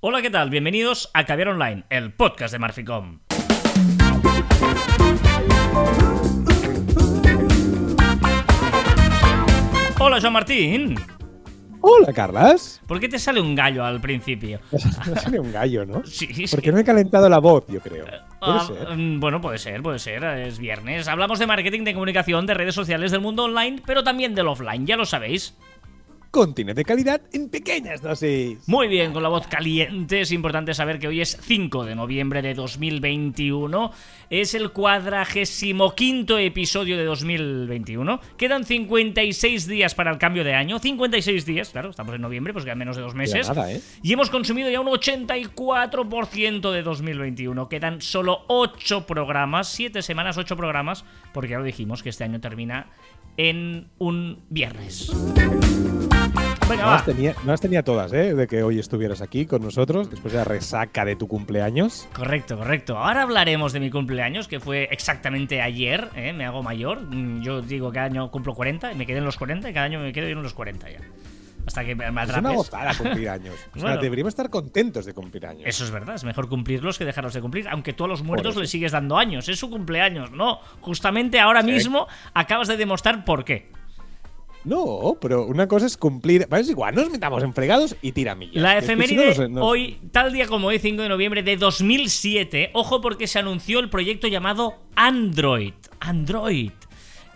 Hola, ¿qué tal? Bienvenidos a Caviar Online, el podcast de Marficom. Hola, Joan Martín. Hola, Carlas. ¿Por qué te sale un gallo al principio? No sería un gallo, ¿no? Sí, sí. Porque no he calentado la voz, yo creo. Puede Ah, ser. mm, Bueno, puede ser, puede ser. Es viernes. Hablamos de marketing, de comunicación, de redes sociales, del mundo online, pero también del offline, ya lo sabéis. Contenido de calidad en pequeñas dosis. Muy bien, con la voz caliente. Es importante saber que hoy es 5 de noviembre de 2021. Es el cuadragésimo quinto episodio de 2021. Quedan 56 días para el cambio de año. 56 días, claro, estamos en noviembre, pues quedan menos de dos meses. nada, ¿eh? Y hemos consumido ya un 84% de 2021. Quedan solo 8 programas, 7 semanas, 8 programas, porque ya lo dijimos que este año termina en un viernes. Venga, No las, tenía, no las tenía todas, ¿eh? De que hoy estuvieras aquí con nosotros, después de la resaca de tu cumpleaños. Correcto, correcto. Ahora hablaremos de mi cumpleaños, que fue exactamente ayer, ¿eh? me hago mayor. Mm, Yo digo que cada año cumplo 40, y me quedé en los 40 y cada año me quedo en los 40 ya. Hasta que me me Es una atrapes. gozada cumplir años. O sea, Bueno. deberíamos estar contentos de cumplir años. Eso es verdad, es mejor cumplirlos que dejarlos de cumplir, aunque tú a los muertos le sigues dando años, es su cumpleaños, no. Justamente ahora Sí. mismo acabas de demostrar por qué. No, pero una cosa es cumplir. Bueno, es igual, nos metamos en fregados y tiramillas. La Es que si efeméride no, no hoy, tal día como hoy, 5 de noviembre de 2007, ojo porque se anunció el proyecto llamado Android. Android.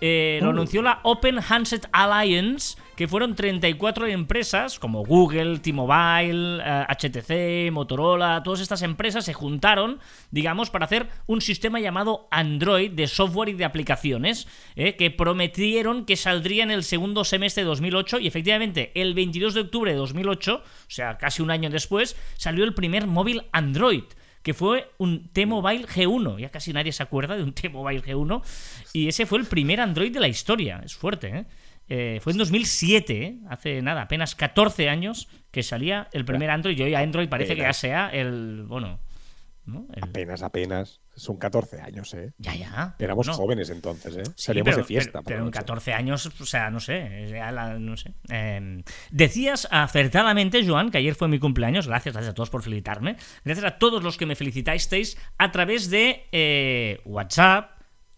Eh, lo Oh. anunció la Open Handset Alliance, que fueron 34 empresas como Google, T-Mobile, eh, HTC, Motorola, todas estas empresas se juntaron, digamos, para hacer un sistema llamado Android de software y de aplicaciones, eh, que prometieron que saldría en el segundo semestre de 2008 y efectivamente el 22 de octubre de 2008, o sea, casi un año después, salió el primer móvil Android que fue un T-Mobile G1. Ya casi nadie se acuerda de un T-Mobile G1. Y ese fue el primer Android de la historia. Es fuerte, ¿eh? Eh, fue en 2007, ¿eh? hace nada, apenas 14 años que salía el primer Android. Y hoy Android parece que ya sea el. Bueno. ¿no? El- Apenas, apenas. Son 14 años, ¿eh? ya, ya. Éramos No. jóvenes entonces, ¿eh? Sí, Salíamos pero, de fiesta. Pero, en noche. 14 años, o sea, no sé. ya la- no sé. Eh, decías acertadamente, Joan, que ayer fue mi cumpleaños. Gracias, gracias a todos por felicitarme. Gracias a todos los que me felicitasteis a través de eh, WhatsApp,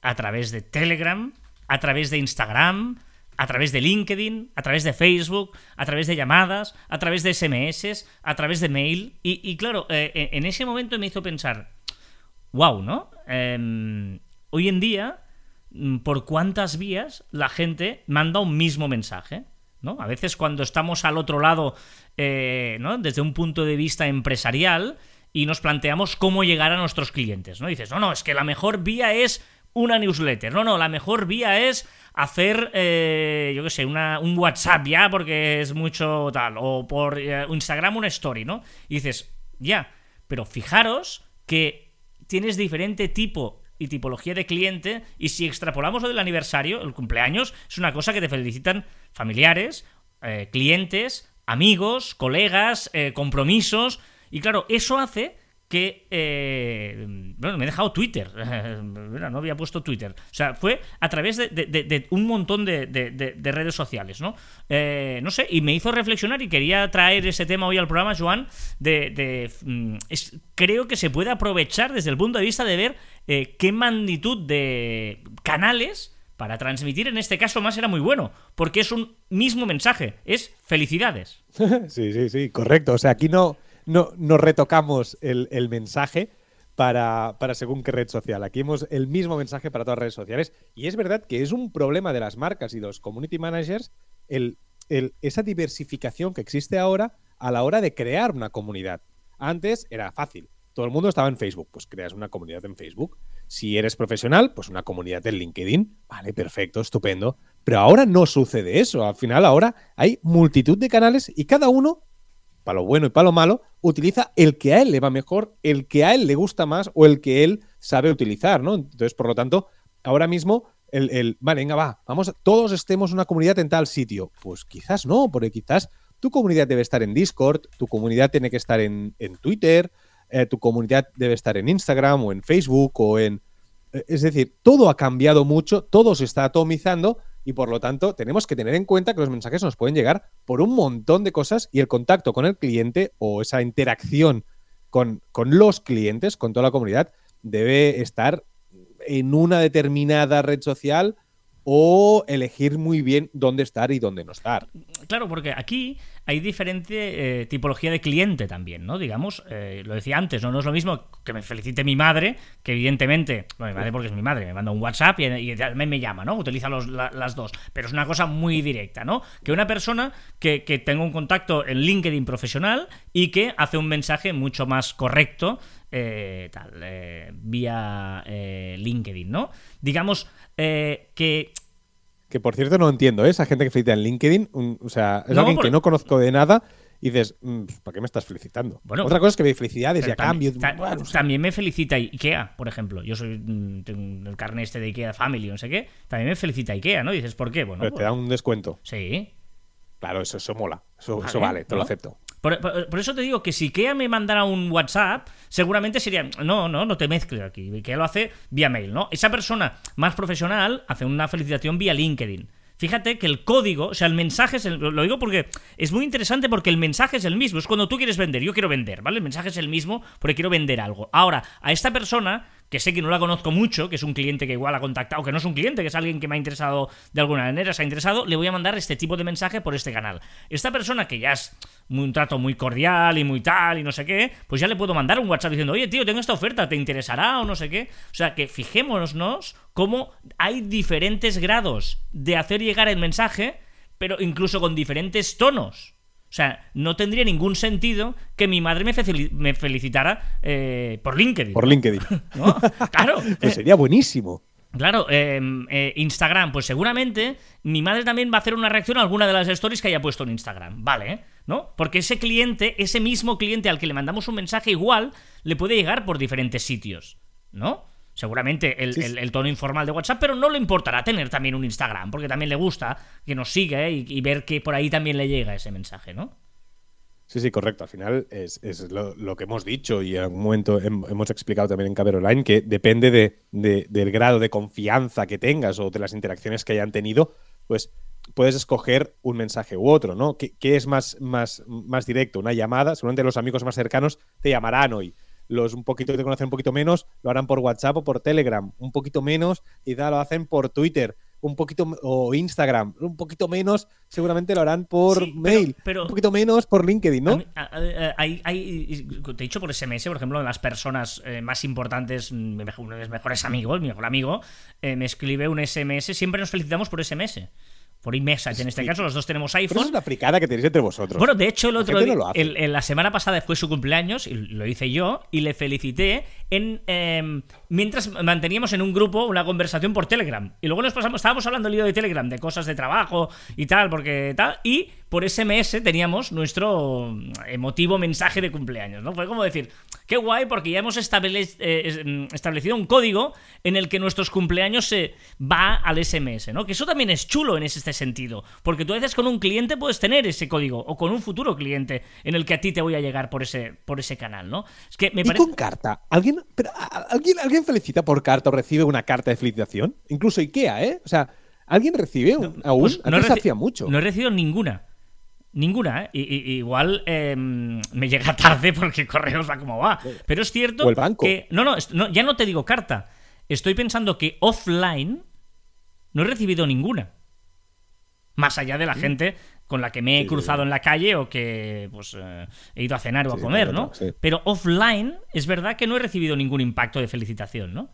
a través de Telegram, a través de Instagram. A través de LinkedIn, a través de Facebook, a través de llamadas, a través de SMS, a través de mail. Y, claro, eh, en ese momento me hizo pensar, wow, ¿no? Em, hoy en día, mm, por cuántas vías la gente manda un mismo mensaje, ¿no? A veces cuando estamos al otro lado, eh, ¿no? Desde un punto de vista empresarial y nos planteamos cómo llegar a nuestros clientes, ¿no? Dices, no, no, es que la mejor vía es una newsletter. No, no, la mejor vía es hacer, eh, yo qué sé, una, un WhatsApp ya porque es mucho tal. O por eh, Instagram una story, ¿no? Y dices, ya, pero fijaros que tienes diferente tipo y tipología de cliente y si extrapolamos lo del aniversario, el cumpleaños, es una cosa que te felicitan familiares, eh, clientes, amigos, colegas, compromisos y claro, eso hace que... eh, bueno, me he dejado Twitter. No había puesto Twitter. O sea, fue a través de, un montón de, de- de- de redes sociales, ¿no? Eh, no sé, y me hizo reflexionar y quería traer ese tema hoy al programa, Joan, de... mm, creo que se puede aprovechar desde el punto de vista de ver eh, qué magnitud de canales para transmitir, en este caso más era muy bueno, porque es un mismo mensaje, es felicidades. sí, sí, sí, correcto. O sea, aquí no, no, no retocamos el, el mensaje para, para según qué red social. Aquí hemos el mismo mensaje para todas las redes sociales. Y es verdad que es un problema de las marcas y los community managers el, el- esa diversificación que existe ahora a la hora de crear una comunidad. Antes era fácil. Todo el mundo estaba en Facebook, pues creas una comunidad en Facebook. Si eres profesional, pues una comunidad en LinkedIn. Vale, perfecto, estupendo. Pero ahora no sucede eso. Al final ahora hay multitud de canales y cada uno, para lo bueno y para lo malo, utiliza el que a él le va mejor, el que a él le gusta más o el que él sabe utilizar, ¿no? Entonces, por lo tanto, ahora mismo el, el, venga, va, vamos, todos estemos una comunidad en tal sitio. Pues quizás no, porque quizás tu comunidad debe estar en Discord, tu comunidad tiene que estar en, en Twitter, eh, tu comunidad debe estar en Instagram o en Facebook o en... eh, Es decir, todo ha cambiado mucho, todo se está atomizando y por lo tanto tenemos que tener en cuenta que los mensajes nos pueden llegar por un montón de cosas y el contacto con el cliente o esa interacción con, con los clientes, con toda la comunidad, debe estar en una determinada red social o elegir muy bien dónde estar y dónde no estar. Claro, porque aquí hay diferente eh, tipología de cliente también, ¿no? Digamos, eh, lo decía antes, ¿no? No es lo mismo que me felicite mi madre, que evidentemente, bueno, mi madre porque es mi madre, me manda un WhatsApp y, y me llama, ¿no? Utiliza las dos, pero es una cosa muy directa, ¿no? Que una persona que, que tenga un contacto en LinkedIn profesional y que hace un mensaje mucho más correcto eh, tal, eh, vía eh, LinkedIn, ¿no? Digamos que... Que por cierto no entiendo, esa gente que felicita en LinkedIn, o sea, es alguien que no conozco de nada y dices, mm, pues, ¿para qué me estás felicitando? Bueno, Otra cosa es que me felicidades y a cambio. también me felicita IKEA, por ejemplo. Yo soy mm, el carnet este de IKEA Family, no sé qué. También me felicita IKEA, ¿no? dices, ¿por qué? Bueno, Pero te da un descuento. Sí. Claro, eso, eso mola. Eso eso vale te lo acepto. Por, eso te digo que si Kea me mandara un WhatsApp, seguramente sería, no, no, no te mezcles aquí. Kea lo hace vía mail, ¿no? Esa persona más profesional hace una felicitación vía LinkedIn. Fíjate que el código, o sea, el mensaje es el, lo digo porque es muy interesante porque el mensaje es el mismo. Es cuando tú quieres vender, yo quiero vender, ¿vale? El mensaje es el mismo porque quiero vender algo. Ahora, a esta persona que sé que no la conozco mucho, que es un cliente que igual ha contactado, que no es un cliente, que es alguien que me ha interesado de alguna manera, se ha interesado, le voy a mandar este tipo de mensaje por este canal. Esta persona que ya es un trato muy cordial y muy tal y no sé qué, pues ya le puedo mandar un WhatsApp diciendo, oye tío, tengo esta oferta, ¿te interesará o no sé qué? O sea, que fijémonos cómo hay diferentes grados de hacer llegar el mensaje, pero incluso con diferentes tonos. O sea, no tendría ningún sentido que mi madre me, felicitara eh, por LinkedIn. Por LinkedIn. Claro. pues sería buenísimo. Claro, em, eh, Instagram, pues seguramente mi madre también va a hacer una reacción a alguna de las stories que haya puesto en Instagram, ¿vale? ¿No? Porque ese cliente, ese mismo cliente al que le mandamos un mensaje igual, le puede llegar por diferentes sitios, ¿no? Seguramente el, tono informal de WhatsApp, pero no le importará tener también un Instagram, porque también le gusta que nos siga ¿eh? y, ver que por ahí también le llega ese mensaje, ¿no? Sí, sí, correcto. Al final es, lo, que hemos dicho y en algún momento hemos explicado también en Caber Online que depende de, del grado de confianza que tengas o de las interacciones que hayan tenido, pues puedes escoger un mensaje u otro, ¿no? ¿Qué, es más, más, más directo? Una llamada, seguramente los amigos más cercanos te llamarán hoy los un poquito que te conocen un poquito menos lo harán por WhatsApp o por Telegram, un poquito menos quizá lo hacen por Twitter, un poquito o Instagram, un poquito menos seguramente lo harán por mail, pero, un poquito menos por LinkedIn, ¿no? hay, te he dicho por SMS, por ejemplo, las personas eh, más importantes, uno de mis mejores amigos, mi mejor amigo, eh, me escribe un SMS, siempre nos felicitamos por SMS por iMessage en este caso, los dos tenemos iPhone. Pero es una fricada que tenéis entre vosotros. Bueno, de hecho, el otro día, la semana pasada fue su cumpleaños, y lo hice yo, y le felicité en em, mientras manteníamos en un grupo una conversación por Telegram. Y luego nos pasamos, estábamos hablando el lío de Telegram, de cosas de trabajo y tal, porque tal, y por SMS teníamos nuestro emotivo mensaje de cumpleaños, ¿no? Fue como decir, qué guay, porque ya hemos eh, mm, establecido un código en el que nuestros cumpleaños se va al SMS, ¿no? Que eso también es chulo en este sentido, porque tú a veces con un cliente puedes tener ese código, o con un futuro cliente en el que a ti te voy a llegar por ese, por ese canal, ¿no? Es que me ¿Y con carta? ¿Alguien, pero, ¿alguien, ¿Alguien felicita por carta o recibe una carta de felicitación? Incluso IKEA, ¿eh? O sea, ¿alguien recibe aún? Pues no hacía mucho. No he recibido ninguna. Ninguna, ¿eh? igual em, me llega tarde porque correos va como va. Pero es cierto que. No, no, ya no te digo carta. Estoy pensando que offline no he recibido ninguna. Más allá de la gente con la que me he cruzado en la calle o que pues, eh, he ido a cenar o a comer, ¿no? Pero offline es verdad que no he recibido ningún impacto de felicitación, ¿no?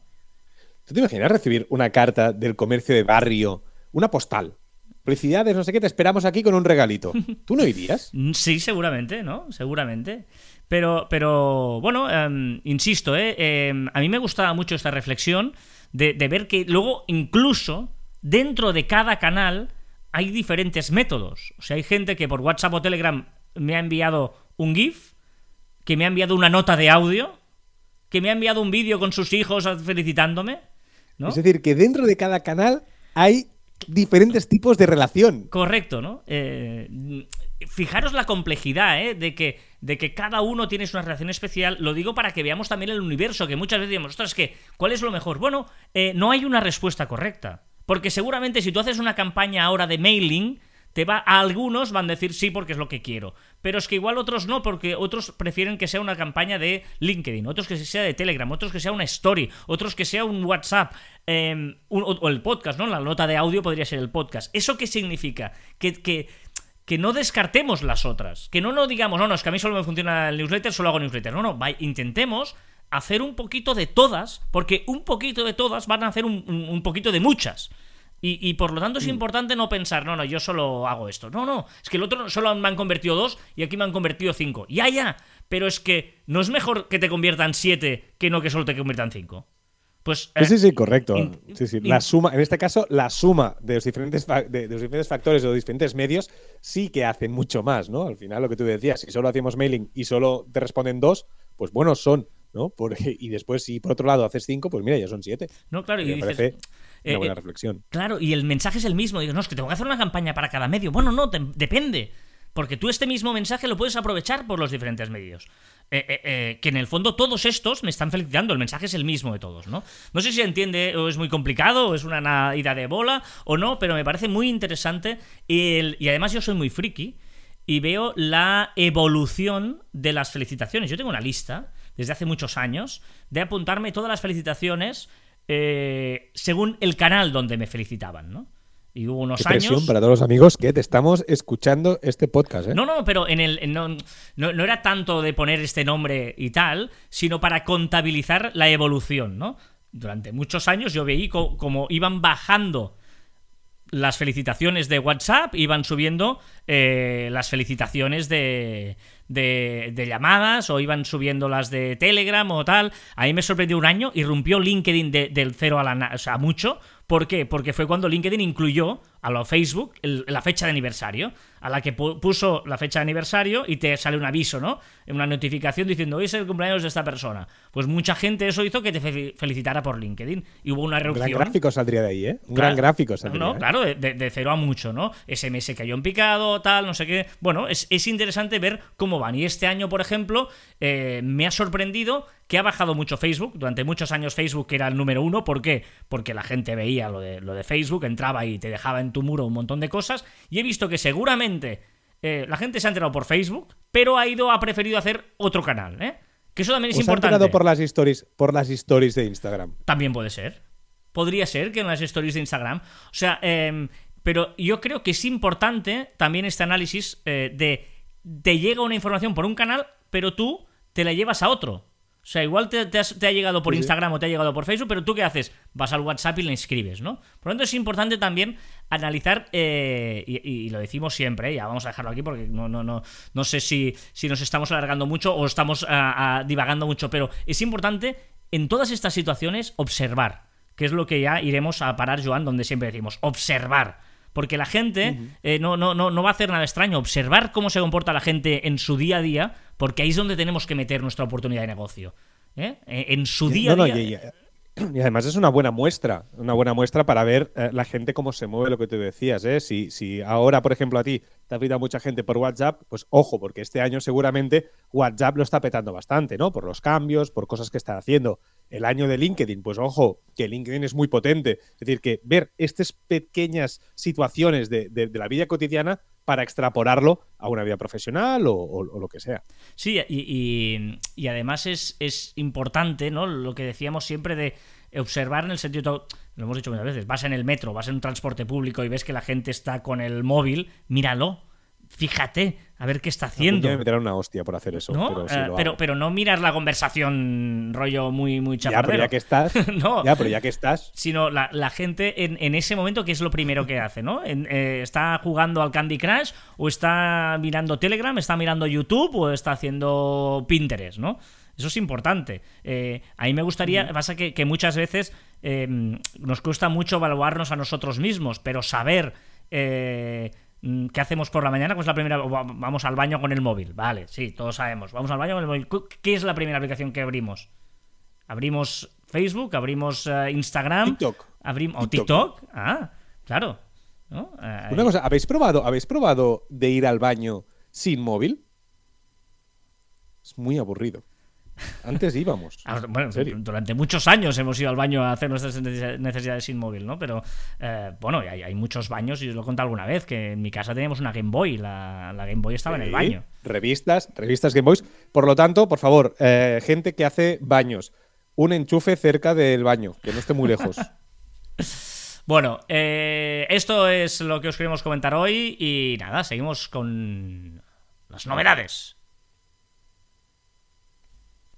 ¿Tú te imaginas recibir una carta del comercio de barrio, una postal, Felicidades, no sé qué, te esperamos aquí con un regalito. ¿Tú no irías? Sí, seguramente, ¿no? Seguramente. Pero, pero bueno, em, insisto, ¿eh? Em, a mí me gustaba mucho esta reflexión de, ver que luego, incluso dentro de cada canal, hay diferentes métodos. O sea, hay gente que por WhatsApp o Telegram me ha enviado un GIF, que me ha enviado una nota de audio, que me ha enviado un vídeo con sus hijos felicitándome. ¿no? Es decir, que dentro de cada canal hay diferentes tipos de relación. Correcto, ¿no? Eh, fijaros la complejidad, ¿eh? De que, de que cada uno tiene una relación especial. Lo digo para que veamos también el universo, que muchas veces decimos, ostras, que, ¿cuál es lo mejor? Bueno, eh, no hay una respuesta correcta. Porque seguramente si tú haces una campaña ahora de mailing, te va a algunos van a decir sí porque es lo que quiero, pero es que igual otros no porque otros prefieren que sea una campaña de LinkedIn, otros que sea de Telegram, otros que sea una story, otros que sea un WhatsApp em, o, el podcast, ¿no? La nota de audio podría ser el podcast. ¿Eso qué significa? Que, que, que no descartemos las otras, que no no digamos, no, no, es que a mí solo me funciona el newsletter, solo hago newsletter. No, no, intentemos hacer un poquito de todas, porque un poquito de todas van a hacer un poquito de muchas. Y, por lo tanto es mm. importante no pensar, no, no, yo solo hago esto. No, no, es que el otro solo me han convertido dos y aquí me han convertido cinco. Ya, ya, pero es que no es mejor que te conviertan siete que no que solo te conviertan cinco. Pues, sí, sí, sí, correcto. sí, sí. La suma, en este caso, la suma de los, diferentes de, los diferentes factores o los diferentes medios sí que hacen mucho más, ¿no? Al final, lo que tú decías, si solo hacemos mailing y solo te responden dos, pues buenos son, ¿no? Porque, y después, si por otro lado haces cinco, pues mira, ya son siete. No, claro, y, me parece una eh, buena eh, reflexión. Claro, y el mensaje es el mismo. Digo, no, es que tengo que hacer una campaña para cada medio. Bueno, no, depende. Porque tú este mismo mensaje lo puedes aprovechar por los diferentes medios. Eh, que en el fondo todos estos me están felicitando, el mensaje es el mismo de todos, ¿no? No sé si se entiende o es muy complicado o es una ida de bola o no, pero me parece muy interesante y, y además yo soy muy friki y veo la evolución de las felicitaciones. Yo tengo una lista desde hace muchos años de apuntarme todas las felicitaciones eh, según el canal donde me felicitaban, ¿no? Y hubo unos Qué años. para todos los amigos que te estamos escuchando este podcast, ¿eh? No, no, pero en el. no, no, era tanto de poner este nombre y tal, sino para contabilizar la evolución, ¿no? Durante muchos años yo veí como iban bajando las felicitaciones de WhatsApp, iban subiendo eh, las felicitaciones de, de, llamadas o iban subiendo las de Telegram o tal. A mí me sorprendió un año y rompió LinkedIn del cero a la... O sea, mucho. ¿Por qué? Porque fue cuando LinkedIn incluyó a lo Facebook la fecha de aniversario, a la que puso la fecha de aniversario y te sale un aviso, ¿no? Una notificación diciendo hoy es el cumpleaños de esta persona. Pues mucha gente eso hizo que te felicitara por LinkedIn y hubo una reducción. Un gran gráfico saldría de ahí, ¿eh? Un gran gráfico saldría. No, ¿eh? claro, de, cero a mucho, ¿no? SMS cayó en picado, tal, no sé qué. Bueno, es, es interesante ver cómo van. Y este año, por ejemplo, eh, me ha sorprendido que ha bajado mucho Facebook. Durante muchos años Facebook era el número uno. ¿Por qué? Porque la gente veía lo de, lo de Facebook, entraba y te dejaba en tu muro un montón de cosas. Y he visto que seguramente eh, la gente se ha enterado por Facebook, pero ha ido, ha preferido hacer otro canal, ¿eh? Que eso también es importante. Se ha enterado por las stories, por las stories de Instagram. También puede ser. Podría ser que en las stories de Instagram. O sea, em, pero yo creo que es importante también este análisis eh, de te llega una información por un canal, pero tú te la llevas a otro. O sea, igual te, ha llegado por Instagram o te ha llegado por Facebook, pero tú qué haces? Vas al WhatsApp y le inscribes, ¿no? Por lo tanto, es importante también analizar, eh, y, lo decimos siempre, ¿eh? ya vamos a dejarlo aquí porque no, no, no, no sé si, si nos estamos alargando mucho o estamos ah, ah, divagando mucho, pero es importante en todas estas situaciones observar, que es lo que ya iremos a parar, Joan, donde siempre decimos, observar. Porque la gente eh, no, no, no, no va a hacer nada extraño. Observar cómo se comporta la gente en su día a día, porque ahí es donde tenemos que meter nuestra oportunidad de negocio. ¿eh? Eh, en su día a día. Y, además es una buena muestra, una buena muestra para ver la gente cómo se mueve, lo que tú decías. ¿eh? Si, si ahora, por ejemplo, a ti te ha pedido mucha gente por WhatsApp, pues ojo, porque este año seguramente WhatsApp lo está petando bastante, ¿no? Por los cambios, por cosas que está haciendo el año de LinkedIn, pues ojo, que LinkedIn es muy potente. Es decir, que ver estas pequeñas situaciones de, la vida cotidiana para extrapolarlo a una vida profesional o, lo que sea. Sí, y, además es, es, importante, ¿no? Lo que decíamos siempre de observar en el sentido, lo hemos dicho muchas veces, vas en el metro, vas en un transporte público y ves que la gente está con el móvil, míralo fíjate a ver qué está haciendo. me meterán una hostia por hacer eso. Eh, pero, pero, no miras la conversación rollo muy, muy Ya, pero ya que estás. no. Ya, pero ya que estás. Sino la, gente en, ese momento, que es lo primero que hace, ¿no? Eh, está jugando al Candy Crush, o está mirando Telegram, está mirando YouTube, o está haciendo Pinterest, ¿no? Eso es importante. Eh, a mí me gustaría, pasa que, que muchas veces nos cuesta mucho evaluarnos a nosotros mismos, pero saber ¿Qué hacemos por la mañana? Pues la primera. Vamos al baño con el móvil. Vale, sí, todos sabemos. Vamos al baño con el móvil. ¿Qué es la primera aplicación que abrimos? Abrimos Facebook, abrimos eh, Instagram. TikTok. Abrimos, TikTok. TikTok. Ah, claro. Eh, Una cosa, ¿habéis probado, ¿habéis probado de ir al baño sin móvil? Es muy aburrido. Antes íbamos. Ah, Bueno, durante muchos años hemos ido al baño a hacer nuestras nece- necesidades sin móvil, ¿no? Pero eh, bueno, hay, hay muchos baños, y os lo he contado alguna vez, que en mi casa teníamos una Game Boy, la, la Game Boy estaba en el baño. Revistas, revistas Game Boys. Por lo tanto, por favor, eh, gente que hace baños, un enchufe cerca del baño, que no esté muy lejos. Bueno, eh, esto es lo que os queremos comentar hoy y nada, seguimos con las novedades.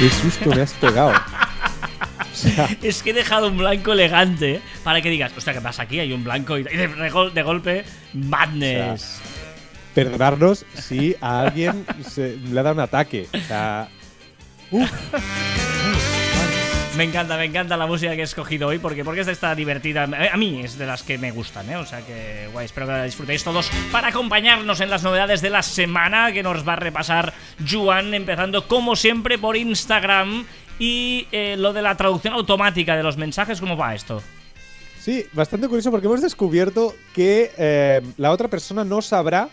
Qué susto me has pegado. O sea, Es que he dejado un blanco elegante para que digas, hostia, ¿qué pasa aquí? Hay un blanco y de, de gol- de golpe, madness. perdonarnos si a alguien se le ha dado un ataque. O sea, uf, Me encanta, me encanta la música que he escogido hoy porque, porque esta está divertida. A mí es de las que me gustan, ¿eh? O sea que, guay, espero que la disfrutéis todos para acompañarnos en las novedades de la semana que nos va a repasar Juan, empezando como siempre por Instagram. Y eh, lo de la traducción automática de los mensajes, ¿cómo va esto? Sí, bastante curioso porque hemos descubierto que eh, la otra persona no sabrá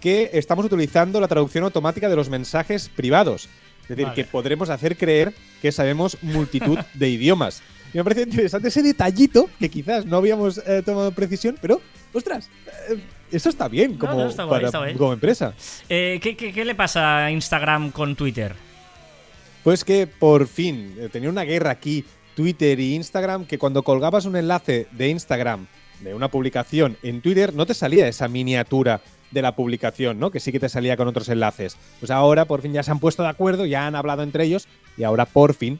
que estamos utilizando la traducción automática de los mensajes privados. Es decir, Vale. que podremos hacer creer que sabemos multitud de idiomas. Y me parece interesante ese detallito que quizás no habíamos eh, tomado precisión, pero, ostras, eh, eso está bien como, no, está guay, para- está guay. como empresa. Eh, ¿qué, qué, qué le pasa a Instagram con Twitter? Pues que por fin eh, tenía una guerra aquí, Twitter y Instagram, que cuando colgabas un enlace de Instagram de una publicación en Twitter, no te salía esa miniatura de la publicación, ¿no? Que sí que te salía con otros enlaces. Pues ahora por fin ya se han puesto de acuerdo, ya han hablado entre ellos y ahora por fin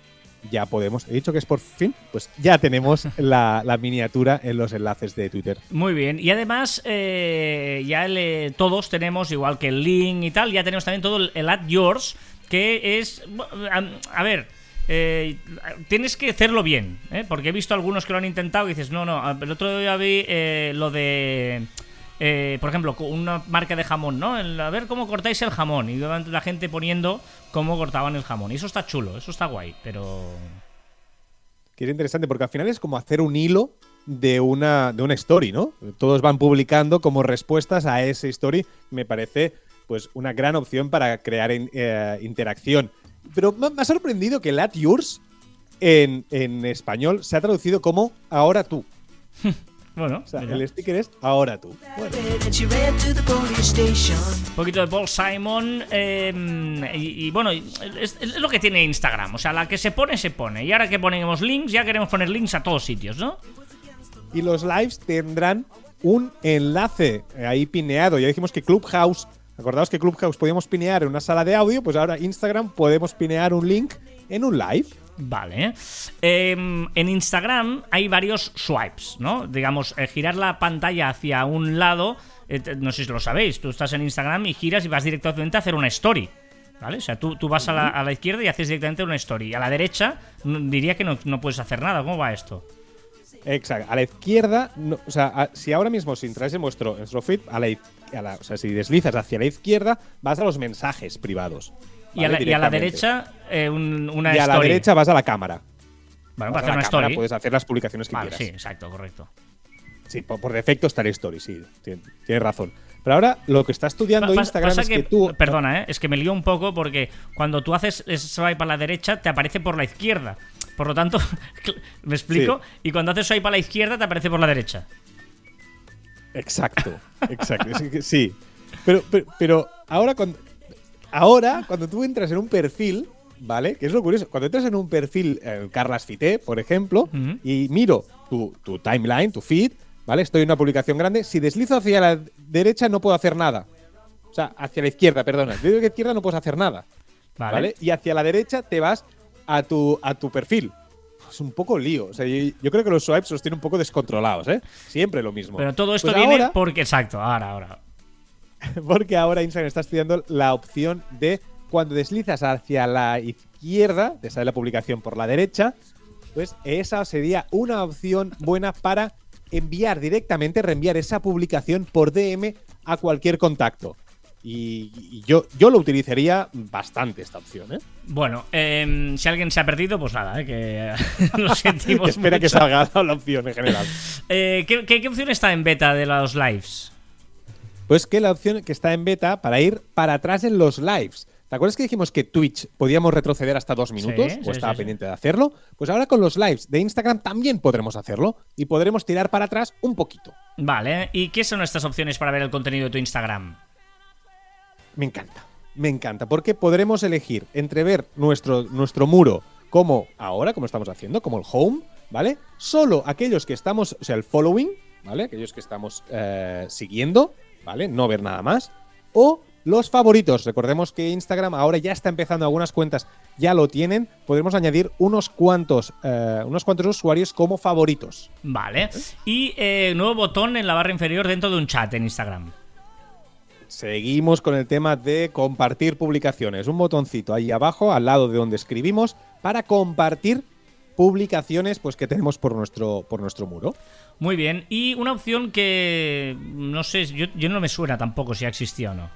ya podemos. He dicho que es por fin, pues ya tenemos la, la miniatura en los enlaces de Twitter. Muy bien. Y además, eh, ya le- todos tenemos, igual que el link y tal, ya tenemos también todo el, el Add Yours, que es. a ver. eh, tienes que hacerlo bien, ¿eh? porque he visto algunos que lo han intentado y dices, no, no, el otro día vi eh, lo de, eh, por ejemplo, una marca de jamón, ¿no? El- a ver cómo cortáis el jamón y la gente poniendo cómo cortaban el jamón. Y eso está chulo, eso está guay, pero... Que es interesante porque al final es como hacer un hilo de una, de una story, ¿no? Todos van publicando como respuestas a ese story. Me parece pues una gran opción para crear eh, interacción. Pero me, me ha sorprendido que Lat Yours en, en español se ha traducido como ahora tú. Bueno, O sea, mira. el sticker es ahora tú. Bueno. Un poquito de Paul Simon. eh, y, y bueno, es, es lo que tiene Instagram. O sea, la que se pone, se pone. Y ahora que ponemos links, ya queremos poner links a todos sitios, ¿no? Y los lives tendrán un enlace ahí pineado. Ya dijimos que Clubhouse, acordaos que Clubhouse podíamos pinear en una sala de audio, pues ahora Instagram podemos pinear un link en un live. Vale. Eh, en Instagram hay varios swipes, ¿no? Digamos, eh, girar la pantalla hacia un lado. eh, no sé si lo sabéis. Tú estás en Instagram y giras y vas directamente a hacer una story. ¿Vale? O sea, tú, tú vas a la, a la izquierda y haces directamente una story. A la derecha diría que no, no puedes hacer nada. ¿Cómo va esto? Exacto. A la izquierda, no- o sea, a- si ahora mismo si entráis en vuestro, en vuestro feed, a la, a la- o sea, si deslizas hacia la izquierda, vas a los mensajes privados. Y a, la, y a la Directamente. derecha, eh, un- una Y a la derecha vas a la cámara. Bueno, Vas para hacer una cámara, story. puedes hacer las publicaciones que Vale, sí, quieras. exacto, correcto. Sí, por, por defecto está el story, sí. tien- Tienes razón. Pero ahora lo que está estudiando pas- Instagram es que, tú. Perdona, ¿eh? es que me lío un poco porque cuando tú haces swipe a la derecha te aparece por la izquierda. Por lo tanto, ¿me explico? Y cuando haces swipe a la izquierda te aparece por la derecha. Exacto, exacto. sí. Pero, pero, pero ahora cuando. Ahora, cuando tú entras en un perfil, ¿vale? Que es lo curioso. Cuando entras en un perfil, eh, Carlas Fité, por ejemplo, y miro tu, tu timeline, tu feed, ¿vale? Estoy en una publicación grande. Si deslizo hacia la derecha, no puedo hacer nada. O sea, hacia la izquierda, perdona. Digo que izquierda no puedes hacer nada. Vale. ¿Vale? Y hacia la derecha te vas a tu, a tu perfil. Es un poco lío. O sea, yo, yo creo que los swipes los tiene un poco descontrolados, ¿eh? Siempre lo mismo. Pero todo esto Pues viene ahora- porque. Exacto, ahora, ahora. porque ahora Instagram está estudiando la opción de cuando deslizas hacia la iz- izquierda, te sale la publicación por la derecha, pues esa sería una opción buena para enviar directamente, reenviar esa publicación por DM a cualquier contacto. Y, y yo, yo lo utilizaría bastante esta opción, ¿eh? Bueno, em, si alguien se ha perdido, pues nada, eh, que lo sentimos. Espera que mucho. salga la opción en general. Eh, ¿qué, qué, qué opción está en beta de los lives? Pues que la opción que está en beta para ir para atrás en los lives. ¿Te acuerdas que dijimos que Twitch podíamos retroceder hasta dos minutos? Sí, o sí, estaba sí, pendiente de hacerlo. Pues ahora con los lives de Instagram también podremos hacerlo y podremos tirar para atrás un poquito. Vale, ¿y qué son estas opciones para ver el contenido de tu Instagram? Me encanta, me encanta, porque podremos elegir entre ver nuestro, nuestro muro como ahora, como estamos haciendo, como el home, ¿vale? Solo aquellos que estamos, o sea, el following, ¿vale? Aquellos que estamos eh, siguiendo, ¿vale? No ver nada más. O los favoritos. Recordemos que Instagram ahora ya está empezando, algunas cuentas ya lo tienen. Podremos añadir unos cuantos, eh, unos cuantos usuarios como favoritos. Vale. Y eh, nuevo botón en la barra inferior dentro de un chat en Instagram. Seguimos con el tema de compartir publicaciones. Un botoncito ahí abajo, al lado de donde escribimos, para compartir publicaciones pues, que tenemos por nuestro, por nuestro muro. Muy bien. Y una opción que no sé, yo, yo no me suena tampoco si ha existido o no.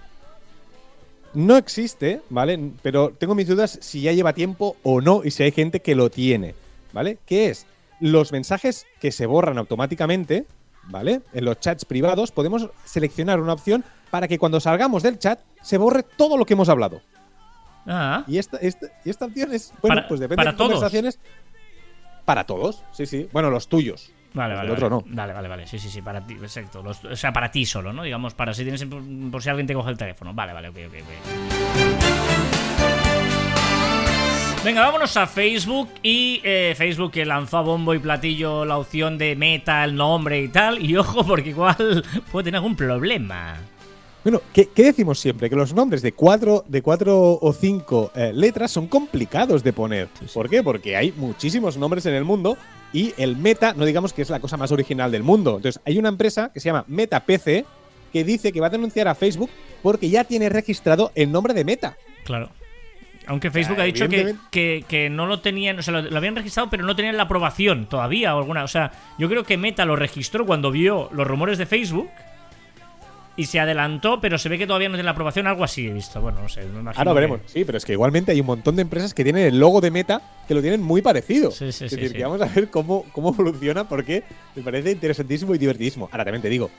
No existe, ¿vale? Pero tengo mis dudas si ya lleva tiempo o no y si hay gente que lo tiene, ¿vale? ¿Qué es? Los mensajes que se borran automáticamente, ¿vale? En los chats privados podemos seleccionar una opción para que cuando salgamos del chat se borre todo lo que hemos hablado. Ah, Y esta, esta, y esta opción es, bueno, Para- pues depende para de todos. conversaciones. Para todos, sí, sí. Bueno, los tuyos. vale, vale. del otro vale. no. Vale, vale, vale. Sí, sí, sí, para ti, exacto. Los- o sea, para ti solo, ¿no? Digamos, para si tienes por si alguien te coge el teléfono. Vale, vale, ok, ok, ok. Venga, vámonos a Facebook y eh, Facebook que lanzó a bombo y platillo la opción de meta, el nombre y tal. Y ojo, porque igual puede tener algún problema. Bueno, ¿qué, qué decimos siempre? Que los nombres de cuatro, de cuatro o cinco eh, letras son complicados de poner. ¿Por qué? Porque hay muchísimos nombres en el mundo y el Meta, no digamos que es la cosa más original del mundo. Entonces, hay una empresa que se llama Meta PC que dice que va a denunciar a Facebook porque ya tiene registrado el nombre de Meta. Claro. Aunque Facebook Ah, ha dicho que, que, que no lo tenían, o sea, lo, lo habían registrado, pero no tenían la aprobación todavía o alguna. O sea, yo creo que Meta lo registró cuando vio los rumores de Facebook y se adelantó, pero se ve que todavía no tiene la aprobación, algo así he visto. Bueno, no sé. Ahora que- veremos. Sí, pero es que igualmente hay un montón de empresas que tienen el logo de Meta que lo tienen muy parecido. Sí, sí, es sí, decir, que vamos a ver cómo, cómo evoluciona porque me parece interesantísimo y divertidísimo. Ahora también te digo,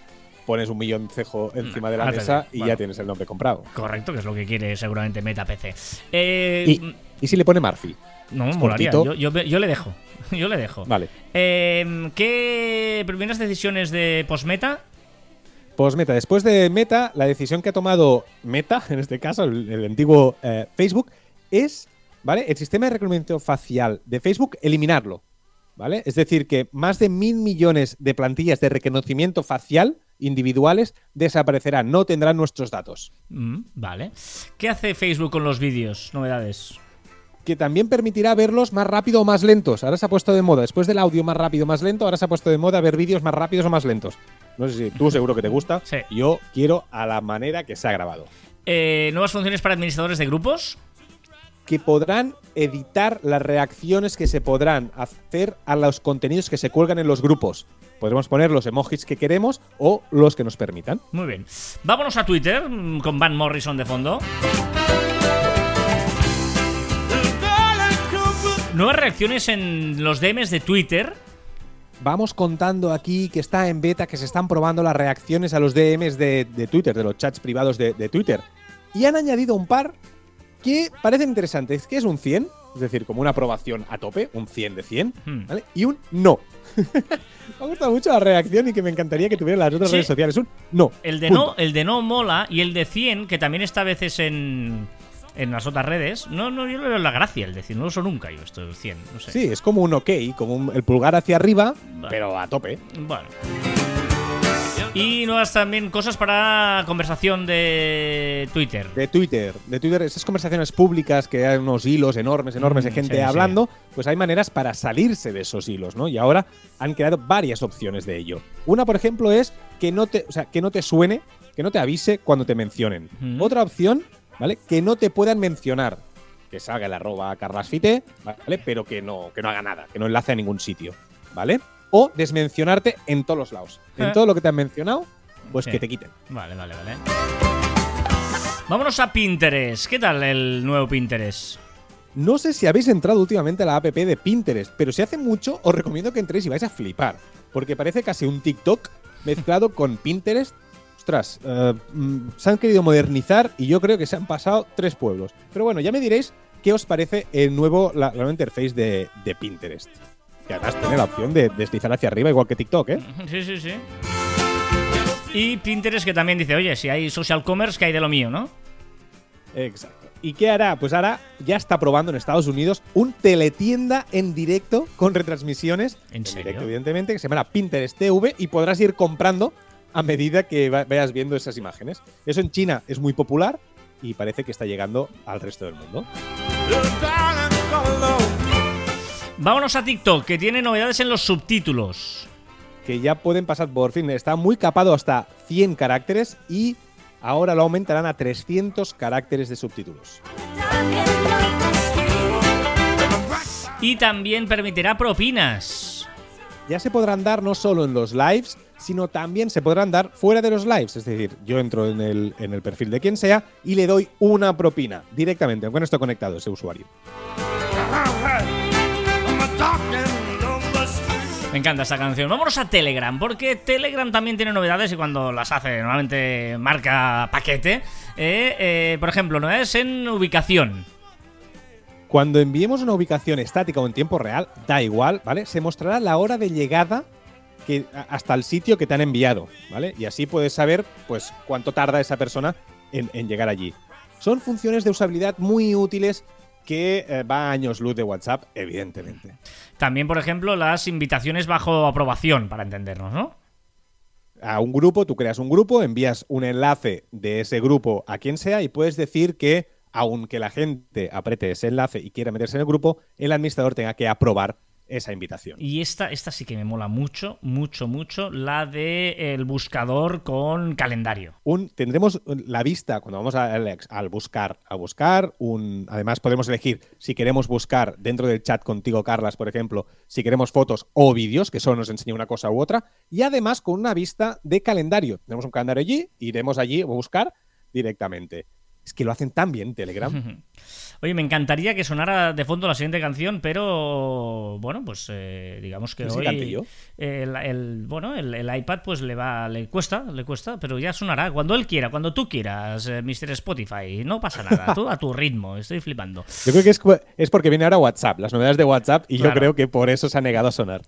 pones un millón cejo encima de la Ándale, mesa y bueno. ya tienes el nombre comprado. Correcto, que es lo que quiere seguramente Meta PC. Eh, Y, y si le pone Murphy. no, molaría. yo, yo le dejo. Yo le dejo. Vale. Eh, ¿Qué primeras decisiones de postmeta? Pues Meta, después de Meta, la decisión que ha tomado Meta, en este caso, el, el antiguo eh, Facebook, es, ¿vale? El sistema de reconocimiento facial de Facebook, eliminarlo. ¿Vale? Es decir, que más de mil millones de plantillas de reconocimiento facial individuales desaparecerán, no tendrán nuestros datos. Mm, vale. ¿Qué hace Facebook con los vídeos? Novedades. Que también permitirá verlos más rápido o más lentos. Ahora se ha puesto de moda, después del audio más rápido o más lento, ahora se ha puesto de moda ver vídeos más rápidos o más lentos. No sé si tú seguro que te gusta. Sí. Yo quiero a la manera que se ha grabado. Eh, nuevas funciones para administradores de grupos. que podrán editar las reacciones que se podrán hacer a los contenidos que se cuelgan en los grupos. Podremos poner los emojis que queremos o los que nos permitan. Muy bien. Vámonos a Twitter mm, con Van Morrison de fondo. Nuevas reacciones en los DMs de Twitter. Vamos contando aquí que está en beta, que se están probando las reacciones a los DMs de, de Twitter, de los chats privados de, de Twitter. Y han añadido un par que parecen interesantes, que es un 100, es decir, como una aprobación a tope, un 100 de 100, Hmm. ¿vale? Y un no. me ha gustado mucho la reacción y que me encantaría que tuviera las otras Sí. redes sociales. Un no. El de Punto. no, el de no mola y el de 100, que también está a veces en, en las otras redes. No, no, yo le veo la gracia el de 100. No lo uso nunca yo esto del 100. No sé. Sí, es como un ok, como un- el pulgar hacia arriba, Vale. pero a tope. Bueno. Y nuevas también cosas para conversación de Twitter. De Twitter, de Twitter, esas conversaciones públicas que hay unos hilos enormes, enormes de Mm, gente sí, sí. hablando, pues hay maneras para salirse de esos hilos, ¿no? Y ahora han creado varias opciones de ello. Una, por ejemplo, es que no te, o sea, que no te suene, que no te avise cuando te mencionen. Mm. Otra opción, ¿vale? Que no te puedan mencionar. que salga el arroba carlasfite, ¿vale? Pero que no, que no haga nada, que no enlace a ningún sitio, ¿vale? O desmencionarte en todos los lados. En Eh. todo lo que te han mencionado, pues Sí. que te quiten. Vale, vale, vale. Vámonos a Pinterest. ¿Qué tal el nuevo Pinterest? No sé si habéis entrado últimamente a la app de Pinterest, pero si hace mucho os recomiendo que entréis y vais a flipar, porque parece casi un TikTok mezclado con Pinterest. Ostras, eh, mm, se han querido modernizar y yo creo que se han pasado tres pueblos. Pero bueno, ya me diréis qué os parece el nuevo, la, la nueva interface de, de Pinterest. Que además tiene la opción de deslizar hacia arriba, igual que TikTok, ¿eh? Sí, sí, sí. Y Pinterest que también dice, oye, si hay social commerce, que hay de lo mío, ¿no? Exacto. ¿Y qué hará? Pues ahora ya está probando en Estados Unidos un teletienda en directo con retransmisiones. ¿En serio? directo, evidentemente, que se llama Pinterest TV y podrás ir comprando a medida que va- vayas viendo esas imágenes. Eso en China es muy popular y parece que está llegando al resto del mundo. Vámonos a TikTok, que tiene novedades en los subtítulos. Que ya pueden pasar por fin. Está muy capado hasta 100 caracteres y ahora lo aumentarán a 300 caracteres de subtítulos. Y también permitirá propinas. Ya se podrán dar no solo en los lives, sino también se podrán dar fuera de los lives. Es decir, yo entro en el, en el perfil de quien sea y le doy una propina directamente, aunque no esté conectado ese usuario. Me encanta esta canción. Vámonos a Telegram, porque Telegram también tiene novedades y cuando las hace normalmente marca paquete. Eh, eh, por ejemplo, novedades en ubicación. Cuando enviemos una ubicación estática o en tiempo real, da igual, ¿vale? Se mostrará la hora de llegada que, hasta el sitio que te han enviado, ¿vale? Y así puedes saber, pues, cuánto tarda esa persona en, en llegar allí. Son funciones de usabilidad muy útiles que eh, va a años luz de WhatsApp, evidentemente. También, por ejemplo, las invitaciones bajo aprobación, para entendernos, ¿no? a un grupo, tú creas un grupo, envías un enlace de ese grupo a quien sea y puedes decir que, aunque la gente apriete ese enlace y quiera meterse en el grupo, el administrador tenga que aprobar esa invitación. Y esta, esta sí que me mola mucho, mucho, mucho, la de el buscador con calendario. Un, tendremos la vista cuando vamos a- al, buscar, a buscar, un, además podemos elegir si queremos buscar dentro del chat contigo, Carlas, por ejemplo, si queremos fotos o vídeos, que solo nos enseña una cosa u otra, y además con una vista de calendario. Tenemos un calendario allí, iremos allí a buscar directamente. Es que lo hacen tan bien Telegram. Oye, me encantaría que sonara de fondo la siguiente canción, pero bueno, pues eh, digamos que hoy el, el- bueno, el, el iPad pues le va, le cuesta, le cuesta, pero ya sonará cuando él quiera, cuando tú quieras, eh, Mr. Spotify, no pasa nada, tú a tu ritmo, estoy flipando. Yo creo que es, es porque viene ahora WhatsApp, las novedades de WhatsApp, y Claro. yo creo que por eso se ha negado a sonar.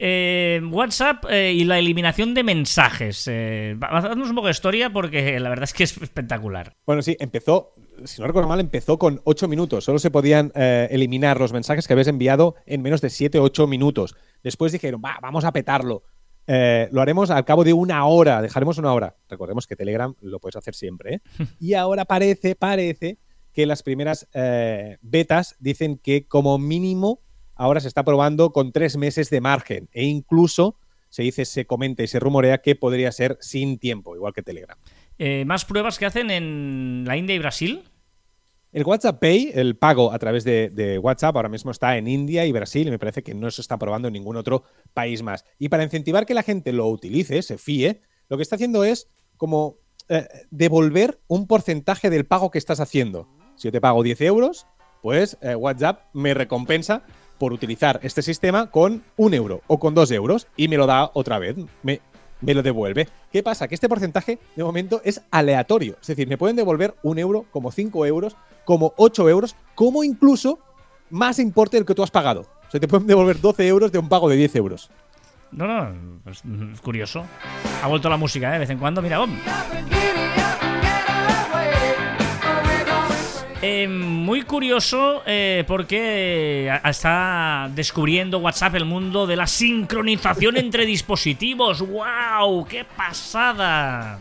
Eh, WhatsApp eh, y la eliminación de mensajes. Eh, va- haznos un poco de historia porque la verdad es que es espectacular. Bueno, sí, empezó, si no recuerdo mal, empezó con 8 minutos. Solo se podían eh, eliminar los mensajes que habías enviado en menos de 7 o 8 minutos. Después dijeron, va, vamos a petarlo. Eh, lo haremos al cabo de una hora, dejaremos una hora. Recordemos que Telegram lo puedes hacer siempre. ¿eh? y ahora parece, parece que las primeras eh, betas dicen que como mínimo ahora se está probando con tres meses de margen. E incluso se dice, se comenta y se rumorea que podría ser sin tiempo, igual que Telegram. Eh, más pruebas que hacen en la India y Brasil. El WhatsApp Pay, el pago a través de, WhatsApp, ahora mismo está en India y Brasil y me parece que no se está probando en ningún otro país más. Y para incentivar que la gente lo utilice, se fíe, lo que está haciendo es como eh, devolver un porcentaje del pago que estás haciendo. Si yo te pago 10 euros, pues eh, WhatsApp me recompensa por utilizar este sistema con un euro o con dos euros y me lo da otra vez. Me, me lo devuelve. ¿Qué pasa? Que este porcentaje de momento es aleatorio. Es decir, me pueden devolver un euro, como 5 euros, como 8 euros, como incluso más importe del que tú has pagado. O sea, te pueden devolver 12 euros de un pago de 10 euros. No, no, es, es curioso. Ha vuelto la música ¿eh? de vez en cuando. Mira, bom. Eh, muy curioso eh, porque a- está descubriendo WhatsApp el mundo de la sincronización entre dispositivos. ¡Wow! ¡Qué pasada!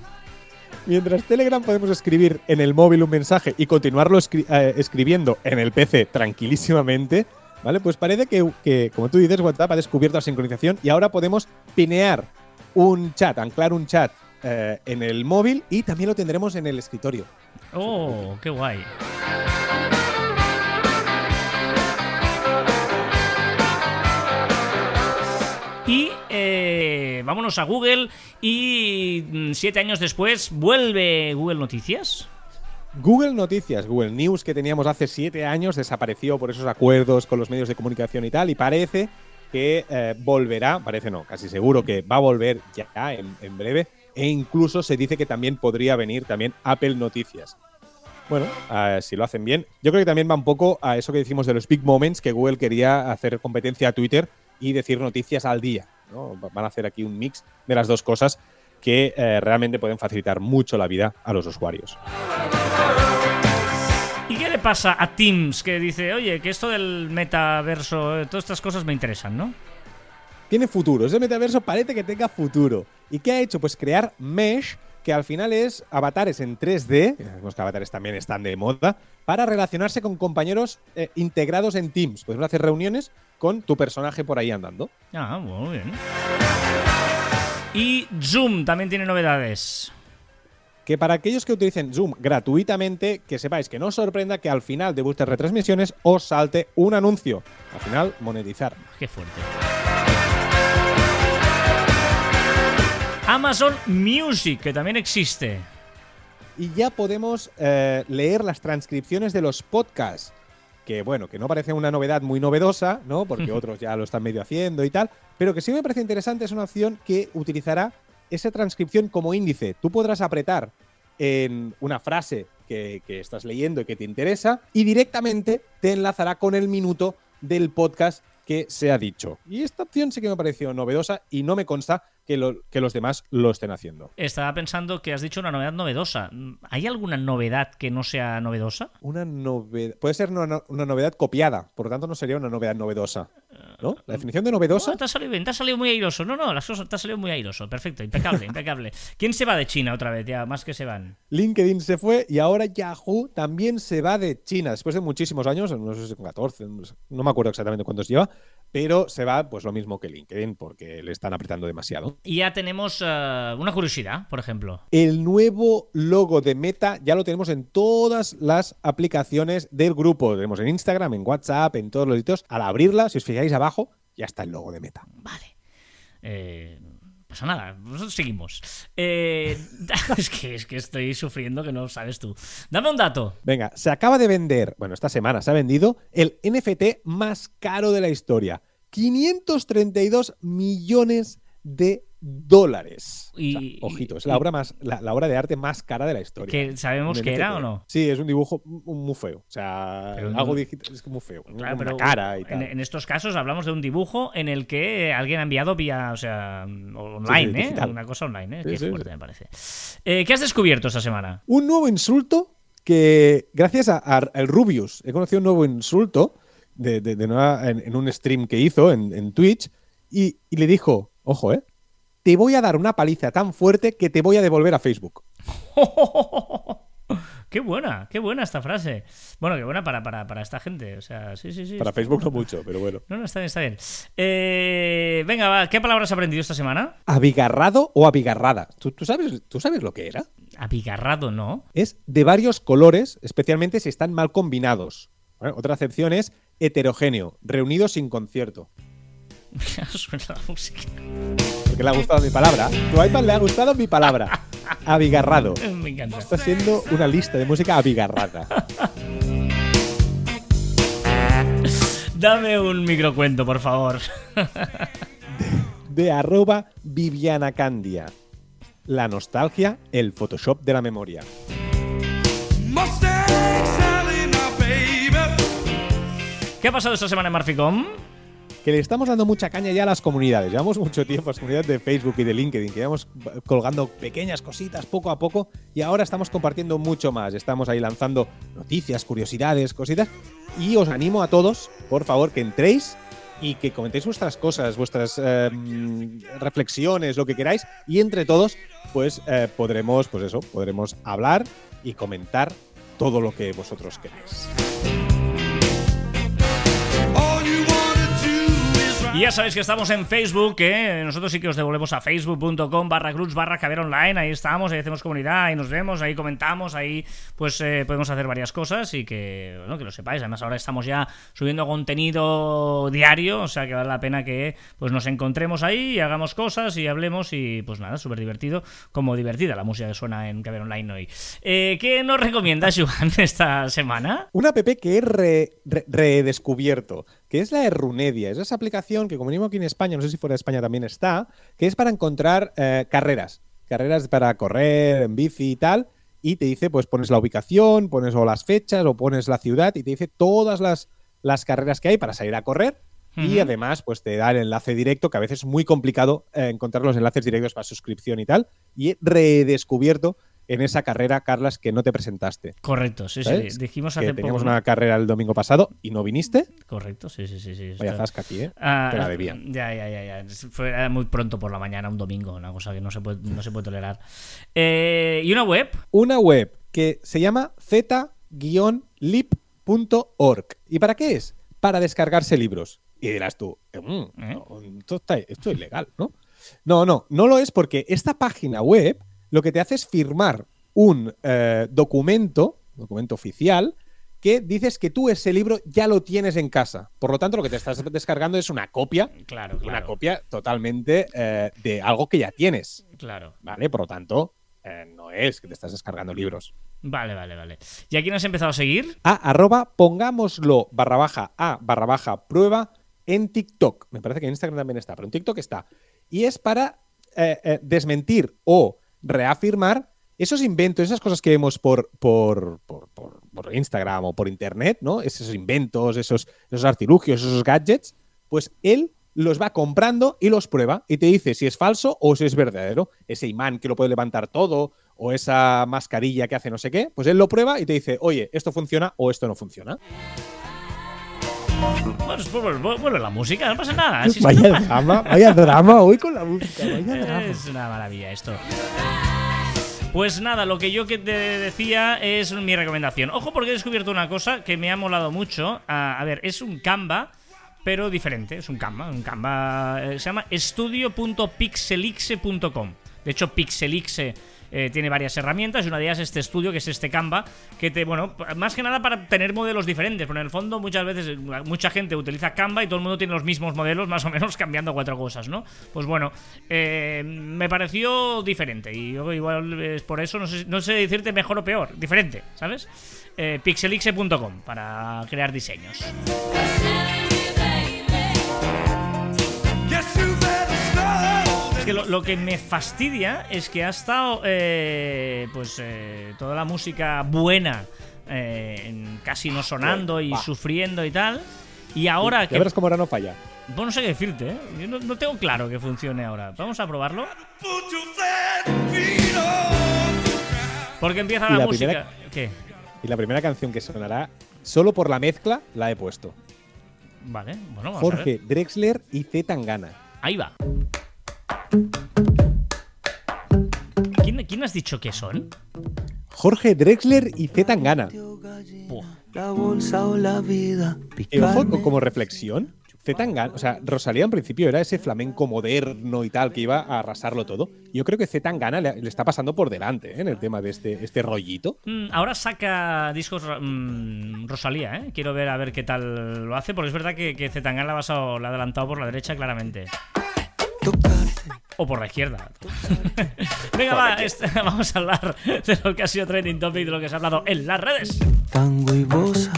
Mientras Telegram podemos escribir en el móvil un mensaje y continuarlo eh, escribiendo en el PC tranquilísimamente, ¿vale? Pues parece que, que, como tú dices, WhatsApp ha descubierto la sincronización y ahora podemos pinear un chat, anclar un chat eh, en el móvil y también lo tendremos en el escritorio. Oh, qué guay. Y eh, vámonos a Google y mm, siete años después vuelve Google Noticias. Google Noticias, Google News que teníamos hace siete años desapareció por esos acuerdos con los medios de comunicación y tal y parece que eh, volverá, parece no, casi seguro que va a volver ya en breve e incluso se dice que también podría venir también Apple Noticias. Bueno, eh, si lo hacen bien. Yo creo que también va un poco a eso que decimos de los big moments, que Google quería hacer competencia a Twitter y decir noticias al día. Van a hacer aquí un mix de las dos cosas que eh, realmente pueden facilitar mucho la vida a los usuarios. ¿Y qué le pasa a Teams que dice, oye, que esto del metaverso, eh, todas estas cosas me interesan, ¿no? Tiene futuro, ese metaverso parece que tenga futuro. ¿Y qué ha hecho? Pues crear Mesh, que al final es avatares en 3D, que sabemos que avatares también están de moda, para relacionarse con compañeros eh, integrados en Teams. Puedes hacer reuniones con tu personaje por ahí andando. Ah, muy bien. Y Zoom también tiene novedades. Que para aquellos que utilicen Zoom gratuitamente, que sepáis que no os sorprenda que al final de vuestras retransmisiones os salte un anuncio. Al final, monetizar. Qué fuerte. Amazon Music, que también existe. Y ya podemos eh, leer las transcripciones de los podcasts. Que bueno, que no parece una novedad muy novedosa, ¿no? Porque otros ya lo están medio haciendo y tal. Pero que sí me parece interesante es una opción que utilizará esa transcripción como índice. Tú podrás apretar en una frase que, que estás leyendo y que te interesa y directamente te enlazará con el minuto del podcast que se ha dicho. Y esta opción sí que me pareció novedosa y no me consta que, lo- que los demás lo estén haciendo. Estaba pensando que has dicho una novedad novedosa. ¿Hay alguna novedad que no sea novedosa? Una novedad. Puede ser una, no- una novedad copiada, por lo tanto no sería una novedad novedosa. ¿No? La definición de novedosa. No, te ha salido bien, te ha salido muy airoso. No, no, las cosas te ha salido muy airoso. Perfecto, impecable, impecable. ¿Quién se va de China otra vez? Ya, más que se van. LinkedIn se fue y ahora Yahoo también se va de China. Después de muchísimos años, no sé si son 14, no sé- no me acuerdo exactamente cuántos lleva, pero se va pues lo mismo que LinkedIn porque le están apretando demasiado. Y ya tenemos eh, una curiosidad, por ejemplo. El nuevo logo de Meta ya lo tenemos en todas las aplicaciones del grupo. Lo tenemos en Instagram, en WhatsApp, en todos los sitios. Al abrirla, si os fijáis abajo, ya está el logo de Meta. Vale. Eh, pasa nada, nosotros seguimos. Eh, es, que, es que estoy sufriendo que no lo sabes tú. Dame un dato. Venga, se acaba de vender, bueno, esta semana se ha vendido el NFT más caro de la historia. 532 millones de dólares. Y- O sea, ojito, es y- la obra más, la, la obra de arte más cara de la historia. ¿Que ¿Sabemos qué era o no? Sí, es un dibujo mu- muy feo. O sea, Pero algo digital es muy feo. Claro, una pero cara y en, tal. en estos casos hablamos de un dibujo en el que alguien ha enviado vía, o sea, online, sí, ¿eh? Una cosa online, ¿eh? Sí, Qué fuerte me parece. Eh, ¿Qué has descubierto esta semana? Un nuevo insulto que, gracias a- a- al Rubius, he conocido un nuevo insulto de, de- de nueva- en, en un stream que hizo en, en Twitch y, y le dijo, ojo, ¿eh? Te voy a dar una paliza tan fuerte que te voy a devolver a Facebook. qué buena, qué buena esta frase. Bueno, qué buena para, para, para esta gente. O sea, sí, sí, sí. Para Facebook no mucho, pero bueno. No, no, está bien, está bien. Eh, venga, va, ¿qué palabras has aprendido esta semana? Abigarrado o abigarrada. ¿Tú, tú sabes, ¿Tú sabes lo que era? Abigarrado, ¿no? Es de varios colores, especialmente si están mal combinados. Otra acepción es heterogéneo, reunido sin concierto. Suena la música. Porque le ha gustado mi palabra. Tu iPad le ha gustado mi palabra. Abigarrado. Me encanta. Está siendo una lista de música abigarrada. Dame un microcuento, por favor. De arroba Viviana Candia. La nostalgia, el Photoshop de la memoria. ¿Qué ha pasado esta semana en Marficom? Que le estamos dando mucha caña ya a las comunidades. Llevamos mucho tiempo a las comunidades de Facebook y de LinkedIn, que llevamos colgando pequeñas cositas poco a poco y ahora estamos compartiendo mucho más. Estamos ahí lanzando noticias, curiosidades, cositas. Y os animo a todos, por favor, que entréis y que comentéis vuestras cosas, vuestras eh, reflexiones, lo que queráis. Y entre todos, pues eh, podremos, pues eso, podremos hablar y comentar todo lo que vosotros queráis. Y ya sabéis que estamos en Facebook, nosotros sí que os devolvemos a facebook.com barra cruz barra caber online, ahí estamos, ahí hacemos comunidad, ahí nos vemos, ahí comentamos, ahí pues eh, podemos hacer varias cosas y que, bueno, que lo sepáis. Además ahora estamos ya subiendo contenido diario, o sea que vale la pena que pues nos encontremos ahí y hagamos cosas y hablemos y pues nada, súper divertido, como divertida la música que suena en caber online hoy. Eh, ¿Qué nos recomiendas, Joan, esta semana? Una app que he re- re- redescubierto, que es la Errunedia. Es esa aplicación que, como mínimo aquí en España, no sé si fuera de España también está, que es para encontrar eh, carreras. Carreras para correr en bici y tal. Y te dice, pues pones la ubicación, pones o las fechas o pones la ciudad y te dice todas las, las carreras que hay para salir a correr. Y además, pues te da el enlace directo, que a veces es muy complicado eh, encontrar los enlaces directos para suscripción y tal. Y he redescubierto en esa carrera, Carlas, que no te presentaste. Correcto, sí, sí, dijimos que hace teníamos poco. ¿no? una carrera el domingo pasado y no viniste. Correcto, sí, sí, sí. sí Vaya zasca aquí, ¿eh? Ah, Te la debía. Ya, ya, ya, ya. Fue muy pronto por la mañana, un domingo, una cosa que no se puede, no se puede tolerar. Eh, ¿Y una web? Una web que se llama z-lib.org. ¿Y para qué es? Para descargarse libros. Y dirás tú, "Mm, ¿Eh? esto, está- esto es ilegal, ¿no? No, no, no lo es porque esta página web lo que te hace es firmar un eh, documento, documento oficial, que dices que tú ese libro ya lo tienes en casa. Por lo tanto, lo que te estás descargando es una copia, Claro, una claro. copia totalmente eh, de algo que ya tienes. Claro. ¿Vale? Por lo tanto, eh, no es que te estás descargando libros. Vale, vale, vale. ¿Y a quién has empezado a seguir? A arroba pongámoslo barra baja a barra baja prueba en TikTok. Me parece que en Instagram también está, pero en TikTok está. Y es para eh, desmentir o reafirmar esos inventos, esas cosas que vemos por, por, por- por- por Instagram o por Internet, ¿no? Esos inventos, esos, esos artilugios, esos gadgets, pues él los va comprando y los prueba y te dice si es falso o si es verdadero. Ese imán que lo puede levantar todo o esa mascarilla que hace no sé qué, pues él lo prueba y te dice, oye, esto funciona o esto no funciona. Bueno, pues, pues, bueno, la música, no pasa nada. si Vaya drama, vaya drama hoy con la música, vaya drama. Es una maravilla esto. Pues nada, lo que yo que te decía es mi recomendación. Ojo porque he descubierto una cosa que me ha molado mucho. Ah, a ver, es un Canva, pero diferente. Es un Canva. Un Canva eh, se llama estudio.pixelixe.com. De hecho, Pixelixe eh, tiene varias herramientas y una de ellas es este estudio, que es este Canva, que te, bueno, más que nada para tener modelos diferentes. Pero en el fondo, muchas veces, eh, mucha gente utiliza Canva y todo el mundo tiene los mismos modelos, más o menos cambiando cuatro cosas, ¿no? Pues bueno, eh, me pareció diferente y yo igual es por eso, no sé, no sé decirte mejor o peor, diferente, ¿sabes? Eh, pixelixe.com para crear diseños. Que lo, lo que me fastidia es que ha estado, eh, pues, eh, toda la música buena eh, casi no sonando y sufriendo y tal. Y ahora que. verás cómo ahora no falla. Bueno, no sé qué decirte, ¿eh? Yo no, no tengo claro que funcione ahora. Vamos a probarlo. Porque empieza la, la música. primera- ¿Qué? Y la primera canción que sonará, solo por la mezcla, la he puesto. Vale, bueno, vamos a Jorge ver. Drexler y Z Tangana. Ahí va. ¿Quién, quién has dicho que son? Jorge Drexler y Z Tangana. La bolsa o la vida. Ojo, como reflexión, Z Tangana, o sea, Rosalía en principio era ese flamenco moderno y tal que iba a arrasarlo todo. Yo creo que Z Tangana le, le está pasando por delante ¿eh? en el tema de este, este rollito. Mm, ahora saca discos mm, Rosalía, ¿eh? Quiero ver a ver qué tal lo hace, porque es verdad que, que Zetangana la ha basado- la ha adelantado por la derecha claramente. O por la izquierda. Venga, va, este- vamos a hablar de lo que ha sido trending topic, de lo que se ha hablado en las redes. Tango y bosa.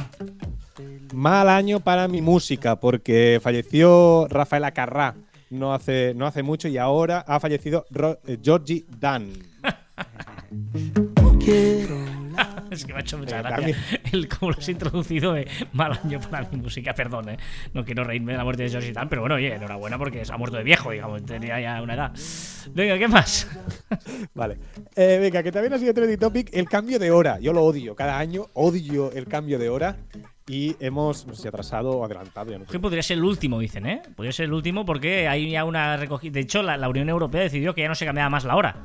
Mal año para mi música, porque falleció Rafael Acarrá no hace, no hace mucho y ahora ha fallecido Ro- eh, Georgie Dan. Es que me ha hecho mucha Eh, gracia el cómo lo has introducido de mal año para mi música. Perdón, ¿eh? No quiero reírme de la muerte de George y tal, pero bueno, oye, enhorabuena porque se ha muerto de viejo, digamos, tenía ya una edad. Venga, ¿qué más? Vale. Eh, venga, que también ha sido trending topic el cambio de hora. Yo lo odio. Cada año odio el cambio de hora. Y hemos, no sé atrasado o adelantado. Ya no podría ser el último, dicen, ¿eh? Podría ser el último porque hay ya una recogida. De hecho, la, la Unión Europea decidió que ya no se cambiaba más la hora.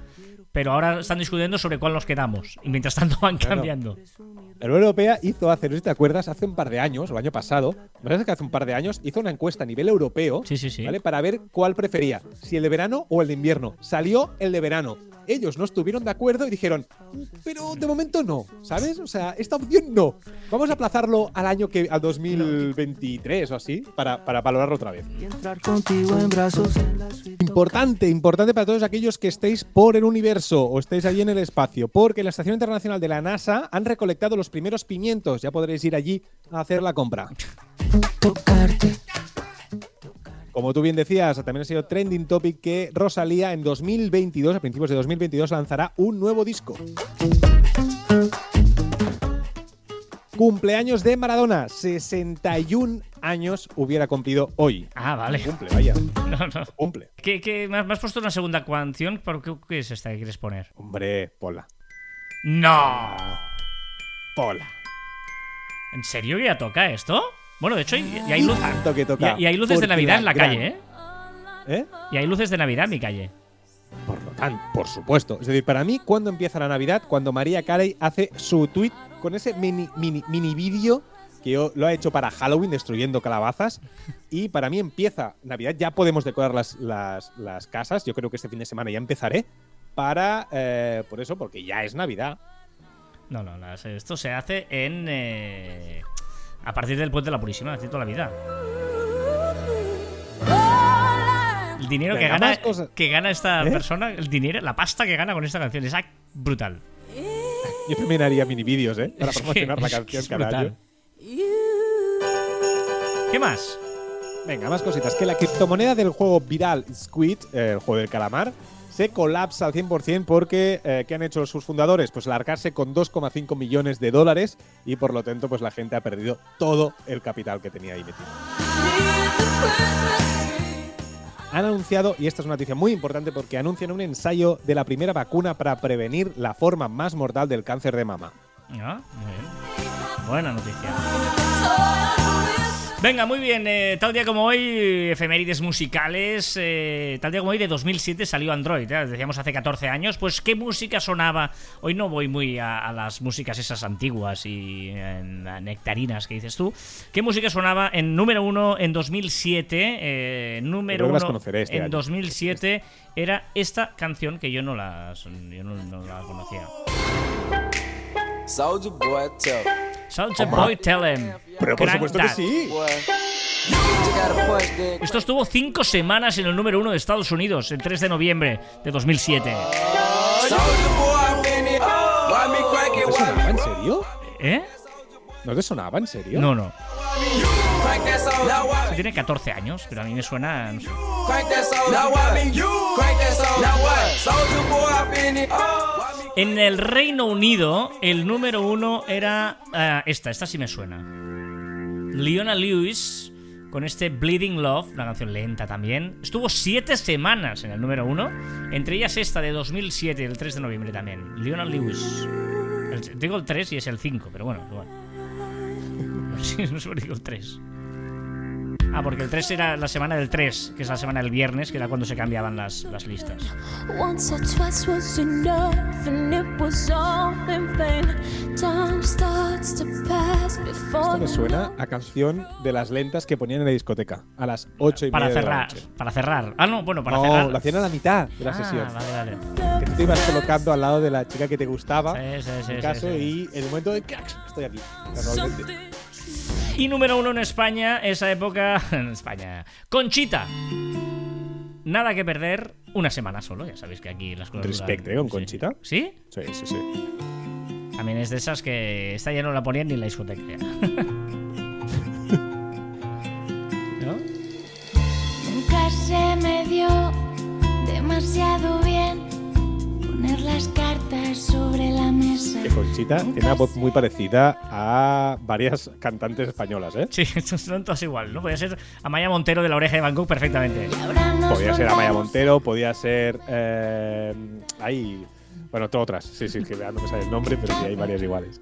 Pero ahora están discutiendo sobre cuál nos quedamos. Y mientras tanto van Claro. cambiando. La Unión Europea hizo hace, no sé si te acuerdas, hace un par de años, o el año pasado, me parece que hace un par de años, hizo una encuesta a nivel europeo Sí, sí, sí. ¿vale? para ver cuál prefería, si el de verano o el de invierno. Salió el de verano. Ellos no estuvieron de acuerdo y dijeron, pero de momento no, ¿sabes? O sea, esta opción no. Vamos a aplazarlo al año que, al 2023 o así, para, para valorarlo otra vez. Importante, importante para todos aquellos que estéis por el universo o estéis allí en el espacio, porque en la Estación Internacional de la NASA han recolectado los primeros pimientos. Ya podréis ir allí a hacer la compra. Como tú bien decías, también ha sido trending topic que Rosalía en 2022, a principios de 2022, lanzará un nuevo disco. Cumpleaños de Maradona, 61 años hubiera cumplido hoy. Ah, vale. Cumple, vaya, No, no. cumple. ¿Qué, qué, me has puesto una segunda canción? ¿Por qué, qué es esta que quieres poner? Hombre, Pola. ¡No! Pola. ¿En serio que ya toca esto? Bueno, de hecho, y, y hay, luz- Tanto que toca. y hay luces de Navidad en la gran- calle, ¿eh? ¿Eh? Y hay luces de Navidad en mi calle. Por lo tanto, por supuesto. Es decir, para mí, ¿cuándo empieza la Navidad? Cuando María Carey hace su tweet con ese mini, mini, mini vídeo que yo- lo ha hecho para Halloween, destruyendo calabazas. Y para mí empieza Navidad. Ya podemos decorar las, las, las casas. Yo creo que este fin de semana ya empezaré. Para, eh, por eso, porque ya es Navidad. No, no, las- esto se hace en. eh, a partir del puente de la Purísima, así toda la vida. El dinero que Venga, gana, que gana esta ¿Eh? persona, el dinero, la pasta que gana con esta canción es brutal. Yo también haría mini vídeos, ¿eh? Para promocionar la canción cada año. ¿Qué más? Venga, más cositas. Que la criptomoneda del juego viral Squid, eh, el juego del calamar, se colapsa al 100% porque eh, ¿qué han hecho sus fundadores? Pues largarse con 2,5 millones de dólares y por lo tanto pues la gente ha perdido todo el capital que tenía ahí metido. Han anunciado, y esta es una noticia muy importante porque anuncian un ensayo de la primera vacuna para prevenir la forma más mortal del cáncer de mama. Ah, muy bien. Buena noticia. Venga, muy bien. eh, tal día como hoy, efemérides musicales. eh, tal día como hoy, de 2007 salió Android. ¿eh? Decíamos hace 14 años. Pues, ¿qué música sonaba? Hoy no voy muy a, a las músicas esas antiguas y en- a nectarinas que dices tú. ¿Qué música sonaba en número uno en 2007? Eh, número las uno conoceré este en año. 2007 era esta canción que yo no la, yo no, no la conocía. Soldier boy, tell Soulja Boy Tell 'em. Pero por Crank supuesto que That. sí. punch that. Esto estuvo cinco semanas en el número uno de Estados Unidos, el 3 de noviembre de 2007. Soldier boy, I'm in it. Why me crank it? ¿No te sonaba en serio? ¿Eh? ¿No te sonaba en serio? No, no. why Tiene 14 años, pero a mí me suena. no sé. En el Reino Unido, el número uno era ah, esta, esta sí me suena. Leona Lewis, con este Bleeding Love, una canción lenta también. Estuvo siete semanas en el número uno, entre ellas esta de 2007, el 3 de noviembre también. Leona Lewis. Digo el 3 y es el 5, pero bueno, igual. No sé qué digo el 3. Ah, porque el 3 era la semana del 3, que es la semana del viernes, que era cuando se cambiaban las, las listas. Once or twice was enough, and it was all in vain. Time starts to pass before Esto me suena a canción de las lentas que ponían en la discoteca a las 8 y Para media de la cerrar, noche. para cerrar. Ah, no, bueno, para no, cerrar. lo hacían a la mitad de la Ah, sesión. Vale, vale. Que tú te ibas colocando al lado de la chica que te gustaba, Sí, sí, sí, en sí, caso, sí. y en el momento de estoy aquí. Y número uno en España, esa época. En España. Conchita. Nada que perder, una semana solo. Ya sabéis que aquí las cosas. Respect, duran- ¿eh? Con. Conchita. ¿Sí? Sí, sí, sí. También es de esas que esta ya no la ponían ni en la discoteca. ¿No? Nunca se me dio demasiado bien poner las cartas sobre la mesa. Que Conchita tiene una voz muy parecida a varias cantantes españolas, ¿eh? Sí, son todas igual, ¿no? Podría ser Amaya Montero de la oreja de Bangkok perfectamente. Y ahora nos Podía ser Amaya Montero, podía ser. Eh, ahí. Bueno, todas otras. Sí, sí, que no me sale el nombre, pero sí hay varias iguales.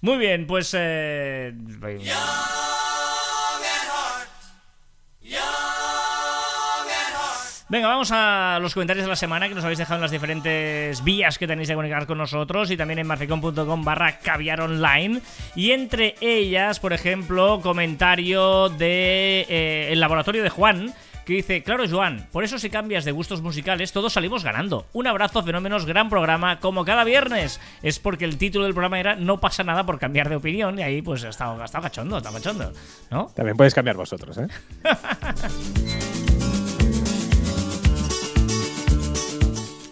Muy bien, pues. Eh, Venga, vamos a los comentarios de la semana que nos habéis dejado en las diferentes vías que tenéis de comunicar con nosotros y también en marficon.com barra caviar online. Y entre ellas, por ejemplo, comentario de eh, el laboratorio de Juan que dice, claro Joan, por eso si cambias de gustos musicales todos salimos ganando. Un abrazo, fenómenos, gran programa, como cada viernes. Es porque el título del programa era No pasa nada por cambiar de opinión y ahí pues ha estado, ha estado cachondo, está cachondo, ¿no? También podéis cambiar vosotros, ¿eh?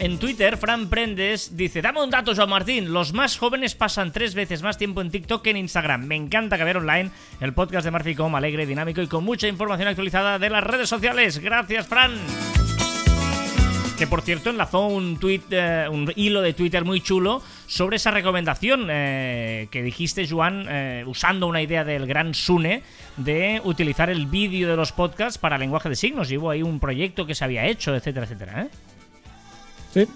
En Twitter, Fran Prendes dice: Dame un dato, Joan Martín. Los más jóvenes pasan tres veces más tiempo en TikTok que en Instagram. Me encanta que online el podcast de Marficom, alegre, dinámico y con mucha información actualizada de las redes sociales. Gracias, Fran. Que por cierto enlazó un tweet, eh, un hilo de Twitter muy chulo sobre esa recomendación eh, que dijiste, Joan, eh, usando una idea del gran Sune de utilizar el vídeo de los podcasts para lenguaje de signos. Y hubo ahí un proyecto que se había hecho, etcétera, etcétera. ¿eh? Sí.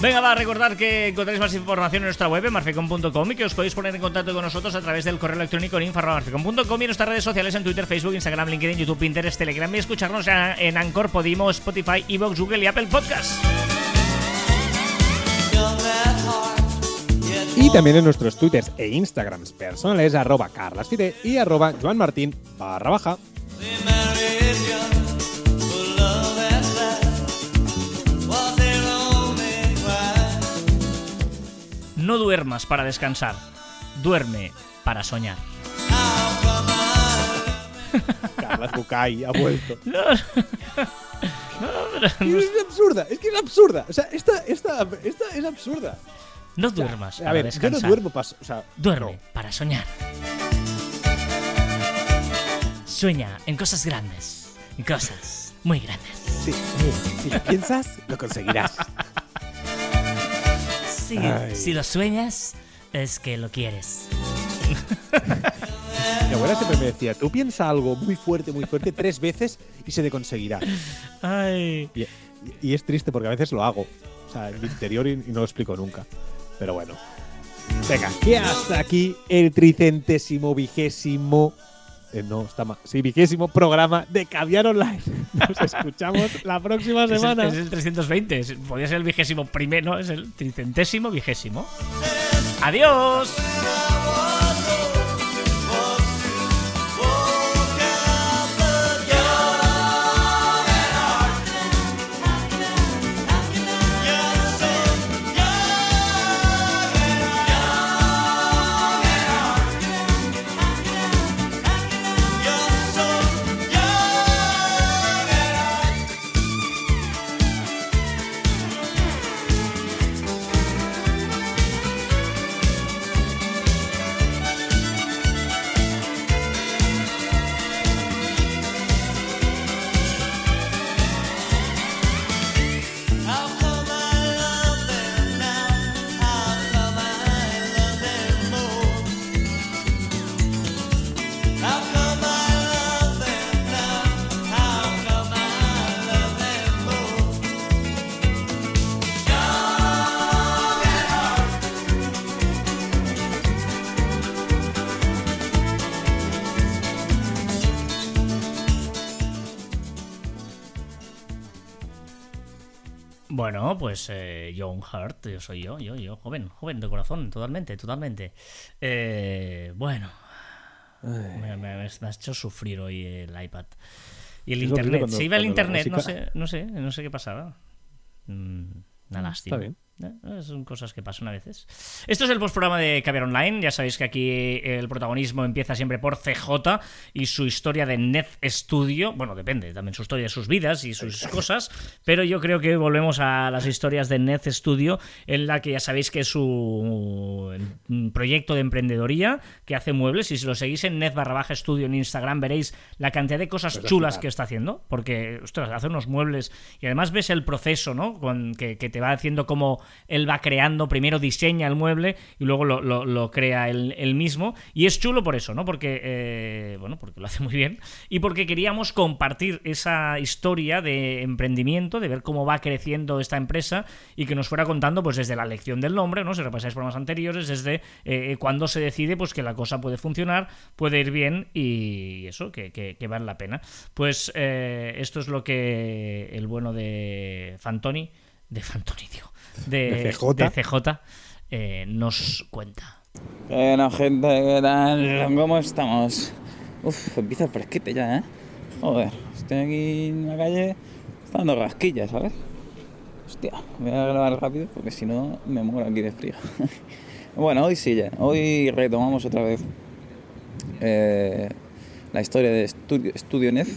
Venga, va a recordar que encontráis más información en nuestra web, en marficom.com, y que os podéis poner en contacto con nosotros a través del correo electrónico en info.marficom.com y en nuestras redes sociales en Twitter, Facebook, Instagram, LinkedIn, YouTube, Pinterest, Telegram y escucharnos en Anchor, Podimo, Spotify, Evox, Google y Apple Podcasts. Y también en nuestros twitters e instagrams personales, arroba carlasfide y arroba joanmartin barra baja. No duermas para descansar, duerme para soñar. Carlas Bucay ha vuelto. No, Es absurda, es que es absurda. O sea, esta, esta, esta es absurda. No duermas A para ver, yo no duermo para. O sea, Duerme no. para soñar. Sueña en cosas grandes, en cosas muy grandes. Sí, si lo piensas, lo conseguirás. Sí, si lo sueñas, es que lo quieres. Mi abuela siempre me decía, tú piensa algo muy fuerte, muy fuerte, tres veces y se te conseguirá. Ay. Y, y es triste porque a veces lo hago. O sea, en mi interior y, y no lo explico nunca. Pero bueno. Venga, que hasta aquí el tricentésimo vigésimo. eh, no, está mal. Sí, vigésimo programa de Caviar Online. Nos escuchamos la próxima Es el, semana. es el 320, es- podría ser el vigésimo primero, no, es el tricentésimo vigésimo. ¡Adiós! Bueno, pues eh, Young Heart, yo soy yo, yo, yo, joven, joven de corazón, totalmente, totalmente. Eh, bueno, me, me- me has hecho sufrir hoy el iPad. Y el internet, cuando- se iba el internet, no sé, no sé, no sé qué pasaba. Mm, Una lástima. bien. Eh, Son cosas que pasan a veces. Esto es el postprograma de Caviar Online. Ya sabéis que aquí el protagonismo empieza siempre por CJ y su historia de Net Studio. Bueno, depende también su historia de sus vidas y sus cosas. Pero yo creo que volvemos a las historias de Net Studio, en la que ya sabéis que es su mm, proyecto de emprendedoría que hace muebles. Y si lo seguís en Net barra baja estudio en Instagram, veréis la cantidad de cosas chulas que está haciendo. Porque, ostras, hace unos muebles y además ves el proceso, ¿no? Con, que, que te va haciendo como él va creando, primero diseña el mueble y luego lo, crea él, mismo. Y es chulo por eso, ¿no? Porque, eh, bueno, porque lo hace muy bien y porque queríamos compartir esa historia de emprendimiento, de ver cómo va creciendo esta empresa y que nos fuera contando, pues desde la elección del nombre, ¿no? Si repasáis programas anteriores, desde eh, cuando se decide, pues que la cosa puede funcionar, puede ir bien y eso, que, vale la pena. Pues eh, esto es lo que el bueno de Fantoni, de Fantoni, digo, de, De CJ. de CJ, eh, nos cuenta. Bueno, gente, ¿qué tal? ¿Cómo estamos? Uf, empieza el fresquete ya, ¿eh? Joder, estoy aquí en la calle, está dando rasquillas, ¿sabes? Hostia, voy a grabar rápido porque si no me muero aquí de frío. bueno, hoy sí ya, hoy retomamos otra vez eh, la historia de Studio, StudioNet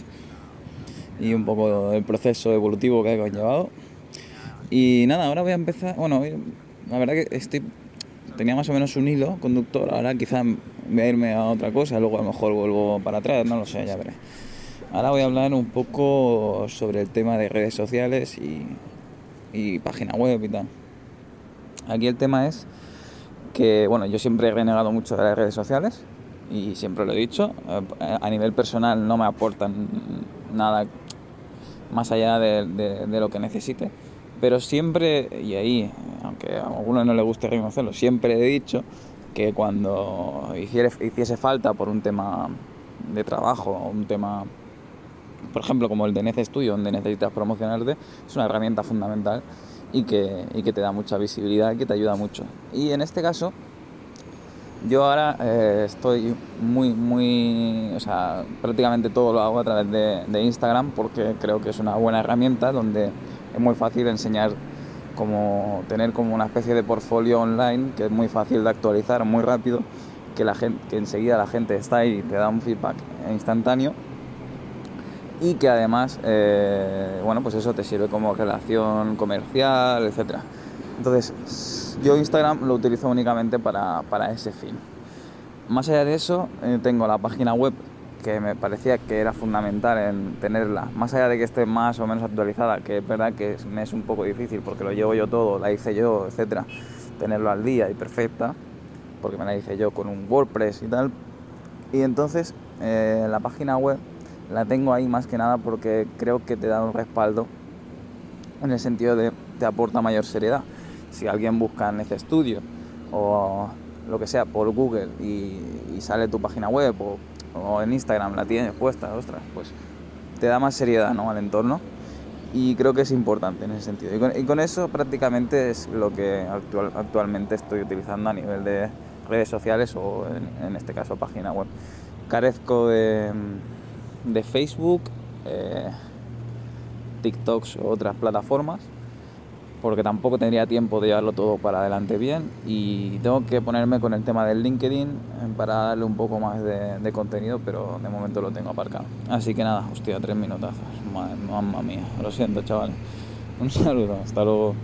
y un poco el proceso evolutivo que ha conllevado. Y nada, ahora voy a empezar, bueno, la verdad que estoy tenía más o menos un hilo conductor, ahora quizá voy a irme a otra cosa, luego a lo mejor vuelvo para atrás, no lo sé, ya veré. Ahora voy a hablar un poco sobre el tema de redes sociales y, página web y tal. Aquí el tema es que, bueno, yo siempre he renegado mucho de las redes sociales y siempre lo he dicho, eh, a nivel personal no me aportan nada más allá de lo que necesite. Pero siempre, y ahí, aunque a algunos no les guste reconocerlo, siempre he dicho que cuando hiciere- hiciese falta por un tema de trabajo, un tema, por ejemplo, como el de Nece Studio, donde necesitas promocionarte, es una herramienta fundamental y que, y que te da mucha visibilidad y que te ayuda mucho. Y en este caso, yo ahora eh, estoy muy, muy, o sea, prácticamente todo lo hago a través de, de Instagram porque creo que es una buena herramienta donde es muy fácil enseñar como tener como una especie de portfolio online que es muy fácil de actualizar, muy rápido, que la gente, que enseguida la gente está ahí y te da un feedback instantáneo y que además, eh, bueno, pues eso te sirve como relación comercial, etcétera. Entonces, yo Instagram lo utilizo únicamente para, para ese fin. Más allá de eso, eh, tengo la página web que me parecía que era fundamental en tenerla. Más allá de que esté más o menos actualizada, que es verdad que me es un poco difícil porque lo llevo yo todo, la hice yo, etcétera, tenerlo al día y perfecta, porque me la hice yo con un WordPress y tal. Y entonces, eh, la página web la tengo ahí más que nada porque creo que te da un respaldo en el sentido de te aporta mayor seriedad. Si alguien busca en ese estudio o lo que sea por Google y, y sale tu página web o, o en Instagram la tienes puesta, ostras, pues te da más seriedad ¿no? al entorno y creo que es importante en ese sentido. Y con, eso prácticamente es lo que actual- actualmente estoy utilizando a nivel de redes sociales o en, este caso página web. Carezco de, de Facebook, eh, TikToks o otras plataformas porque tampoco tendría tiempo de llevarlo todo para adelante bien y tengo que ponerme con el tema del LinkedIn eh, para darle un poco más de, contenido, pero de momento lo tengo aparcado. Así que nada, hostia, tres minutazos. Mamma mía, lo siento, chavales. Un saludo, hasta luego.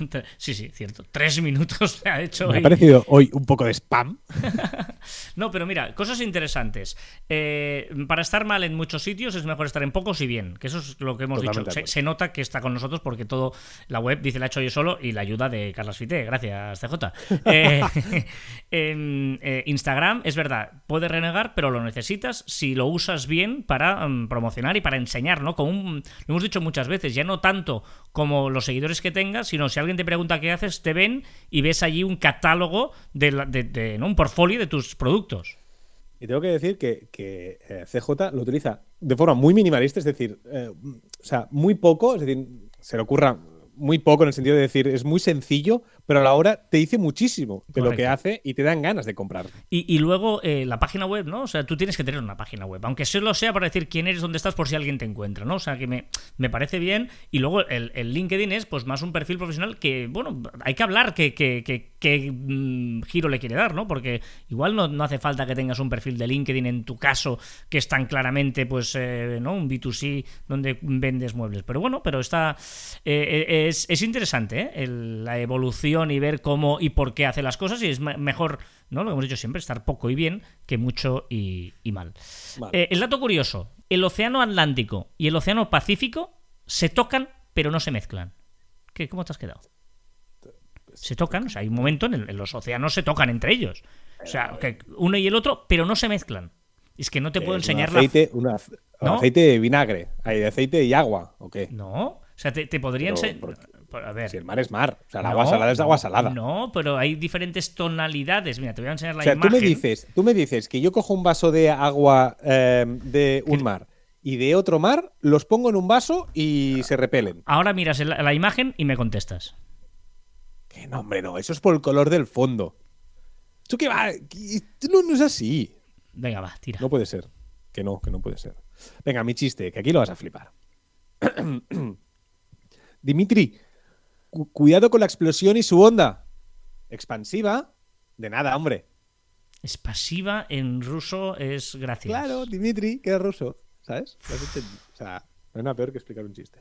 Sí, sí, cierto. Tres minutos se ha hecho Me ha hoy. parecido hoy un poco de spam. No, pero mira, cosas interesantes. Eh, para estar mal en muchos sitios es mejor estar en pocos y bien, que eso es lo que hemos Totalmente dicho. Se, nota que está con nosotros porque todo la web dice la he hecho yo solo y la ayuda de Carlos Fité. Gracias, CJ. Eh, en eh, Instagram, es verdad, puedes renegar, pero lo necesitas si lo usas bien para mm, promocionar y para enseñar, ¿no? Como un- lo hemos dicho muchas veces, ya no tanto como los seguidores que tengas, sino si alguien te pregunta qué haces, te ven y ves allí un catálogo de, la- de- ¿no? un portfolio de tus productos. Y tengo que decir que, que, eh, CJ lo utiliza de forma muy minimalista, es decir, eh, o sea, muy poco, es decir, se le ocurra muy poco en el sentido de decir, es muy sencillo, pero a la hora te dice muchísimo de lo que hace y te dan ganas de comprar. Y, y luego eh, la página web, ¿no? O sea, tú tienes que tener una página web, aunque solo sea para decir quién eres, dónde estás, por si alguien te encuentra, ¿no? O sea, que me, me parece bien. Y luego el, el LinkedIn es pues más un perfil profesional que, bueno, hay que hablar qué que, que- mm, giro le quiere dar, ¿no? Porque igual no, no hace falta que tengas un perfil de LinkedIn en tu caso que es tan claramente, pues, eh, ¿no? Un B2C donde vendes muebles. Pero bueno, pero está... eh, es, es interesante, ¿eh? El- la evolución y ver cómo y por qué hace las cosas y es me- mejor, ¿no? Lo hemos dicho siempre, estar poco y bien que mucho y, y mal. Vale. Eh, el dato curioso, el Océano Atlántico y el Océano Pacífico se tocan pero no se mezclan. ¿Qué, ¿Cómo te has quedado? Se tocan, o sea, hay un momento en el en los océanos se tocan entre ellos. O sea, que uno y el otro, pero no se mezclan. Es que no te puedo un enseñar la aceite, ¿No? aceite de vinagre, hay de aceite y agua, ¿o qué? No, sea, te, te podría Pero, enseñar. ¿por A ver. Si el mar es mar, o sea, el no, agua salada es agua salada. No, pero hay diferentes tonalidades. Mira, te voy a enseñar la o sea, imagen. tú me dices, tú me dices que yo cojo un vaso de agua eh, de un mar y de otro mar, los pongo en un vaso y se repelen. Ahora miras la, la imagen y me contestas. Que no, hombre, no, eso es por el color del fondo. ¿Tú qué va? ¿Qué- No, no es así. Venga, va, tira. No puede ser. Que no, que no puede ser. Venga, mi chiste, que aquí lo vas a flipar. Dimitri, cu- cuidado con la explosión y su onda. Expansiva. De nada, hombre. Es pasiva en ruso, es gracias. Claro, Dimitri, que es ruso. ¿Sabes? Lo has entendido. O sea, no hay nada peor que explicar un chiste.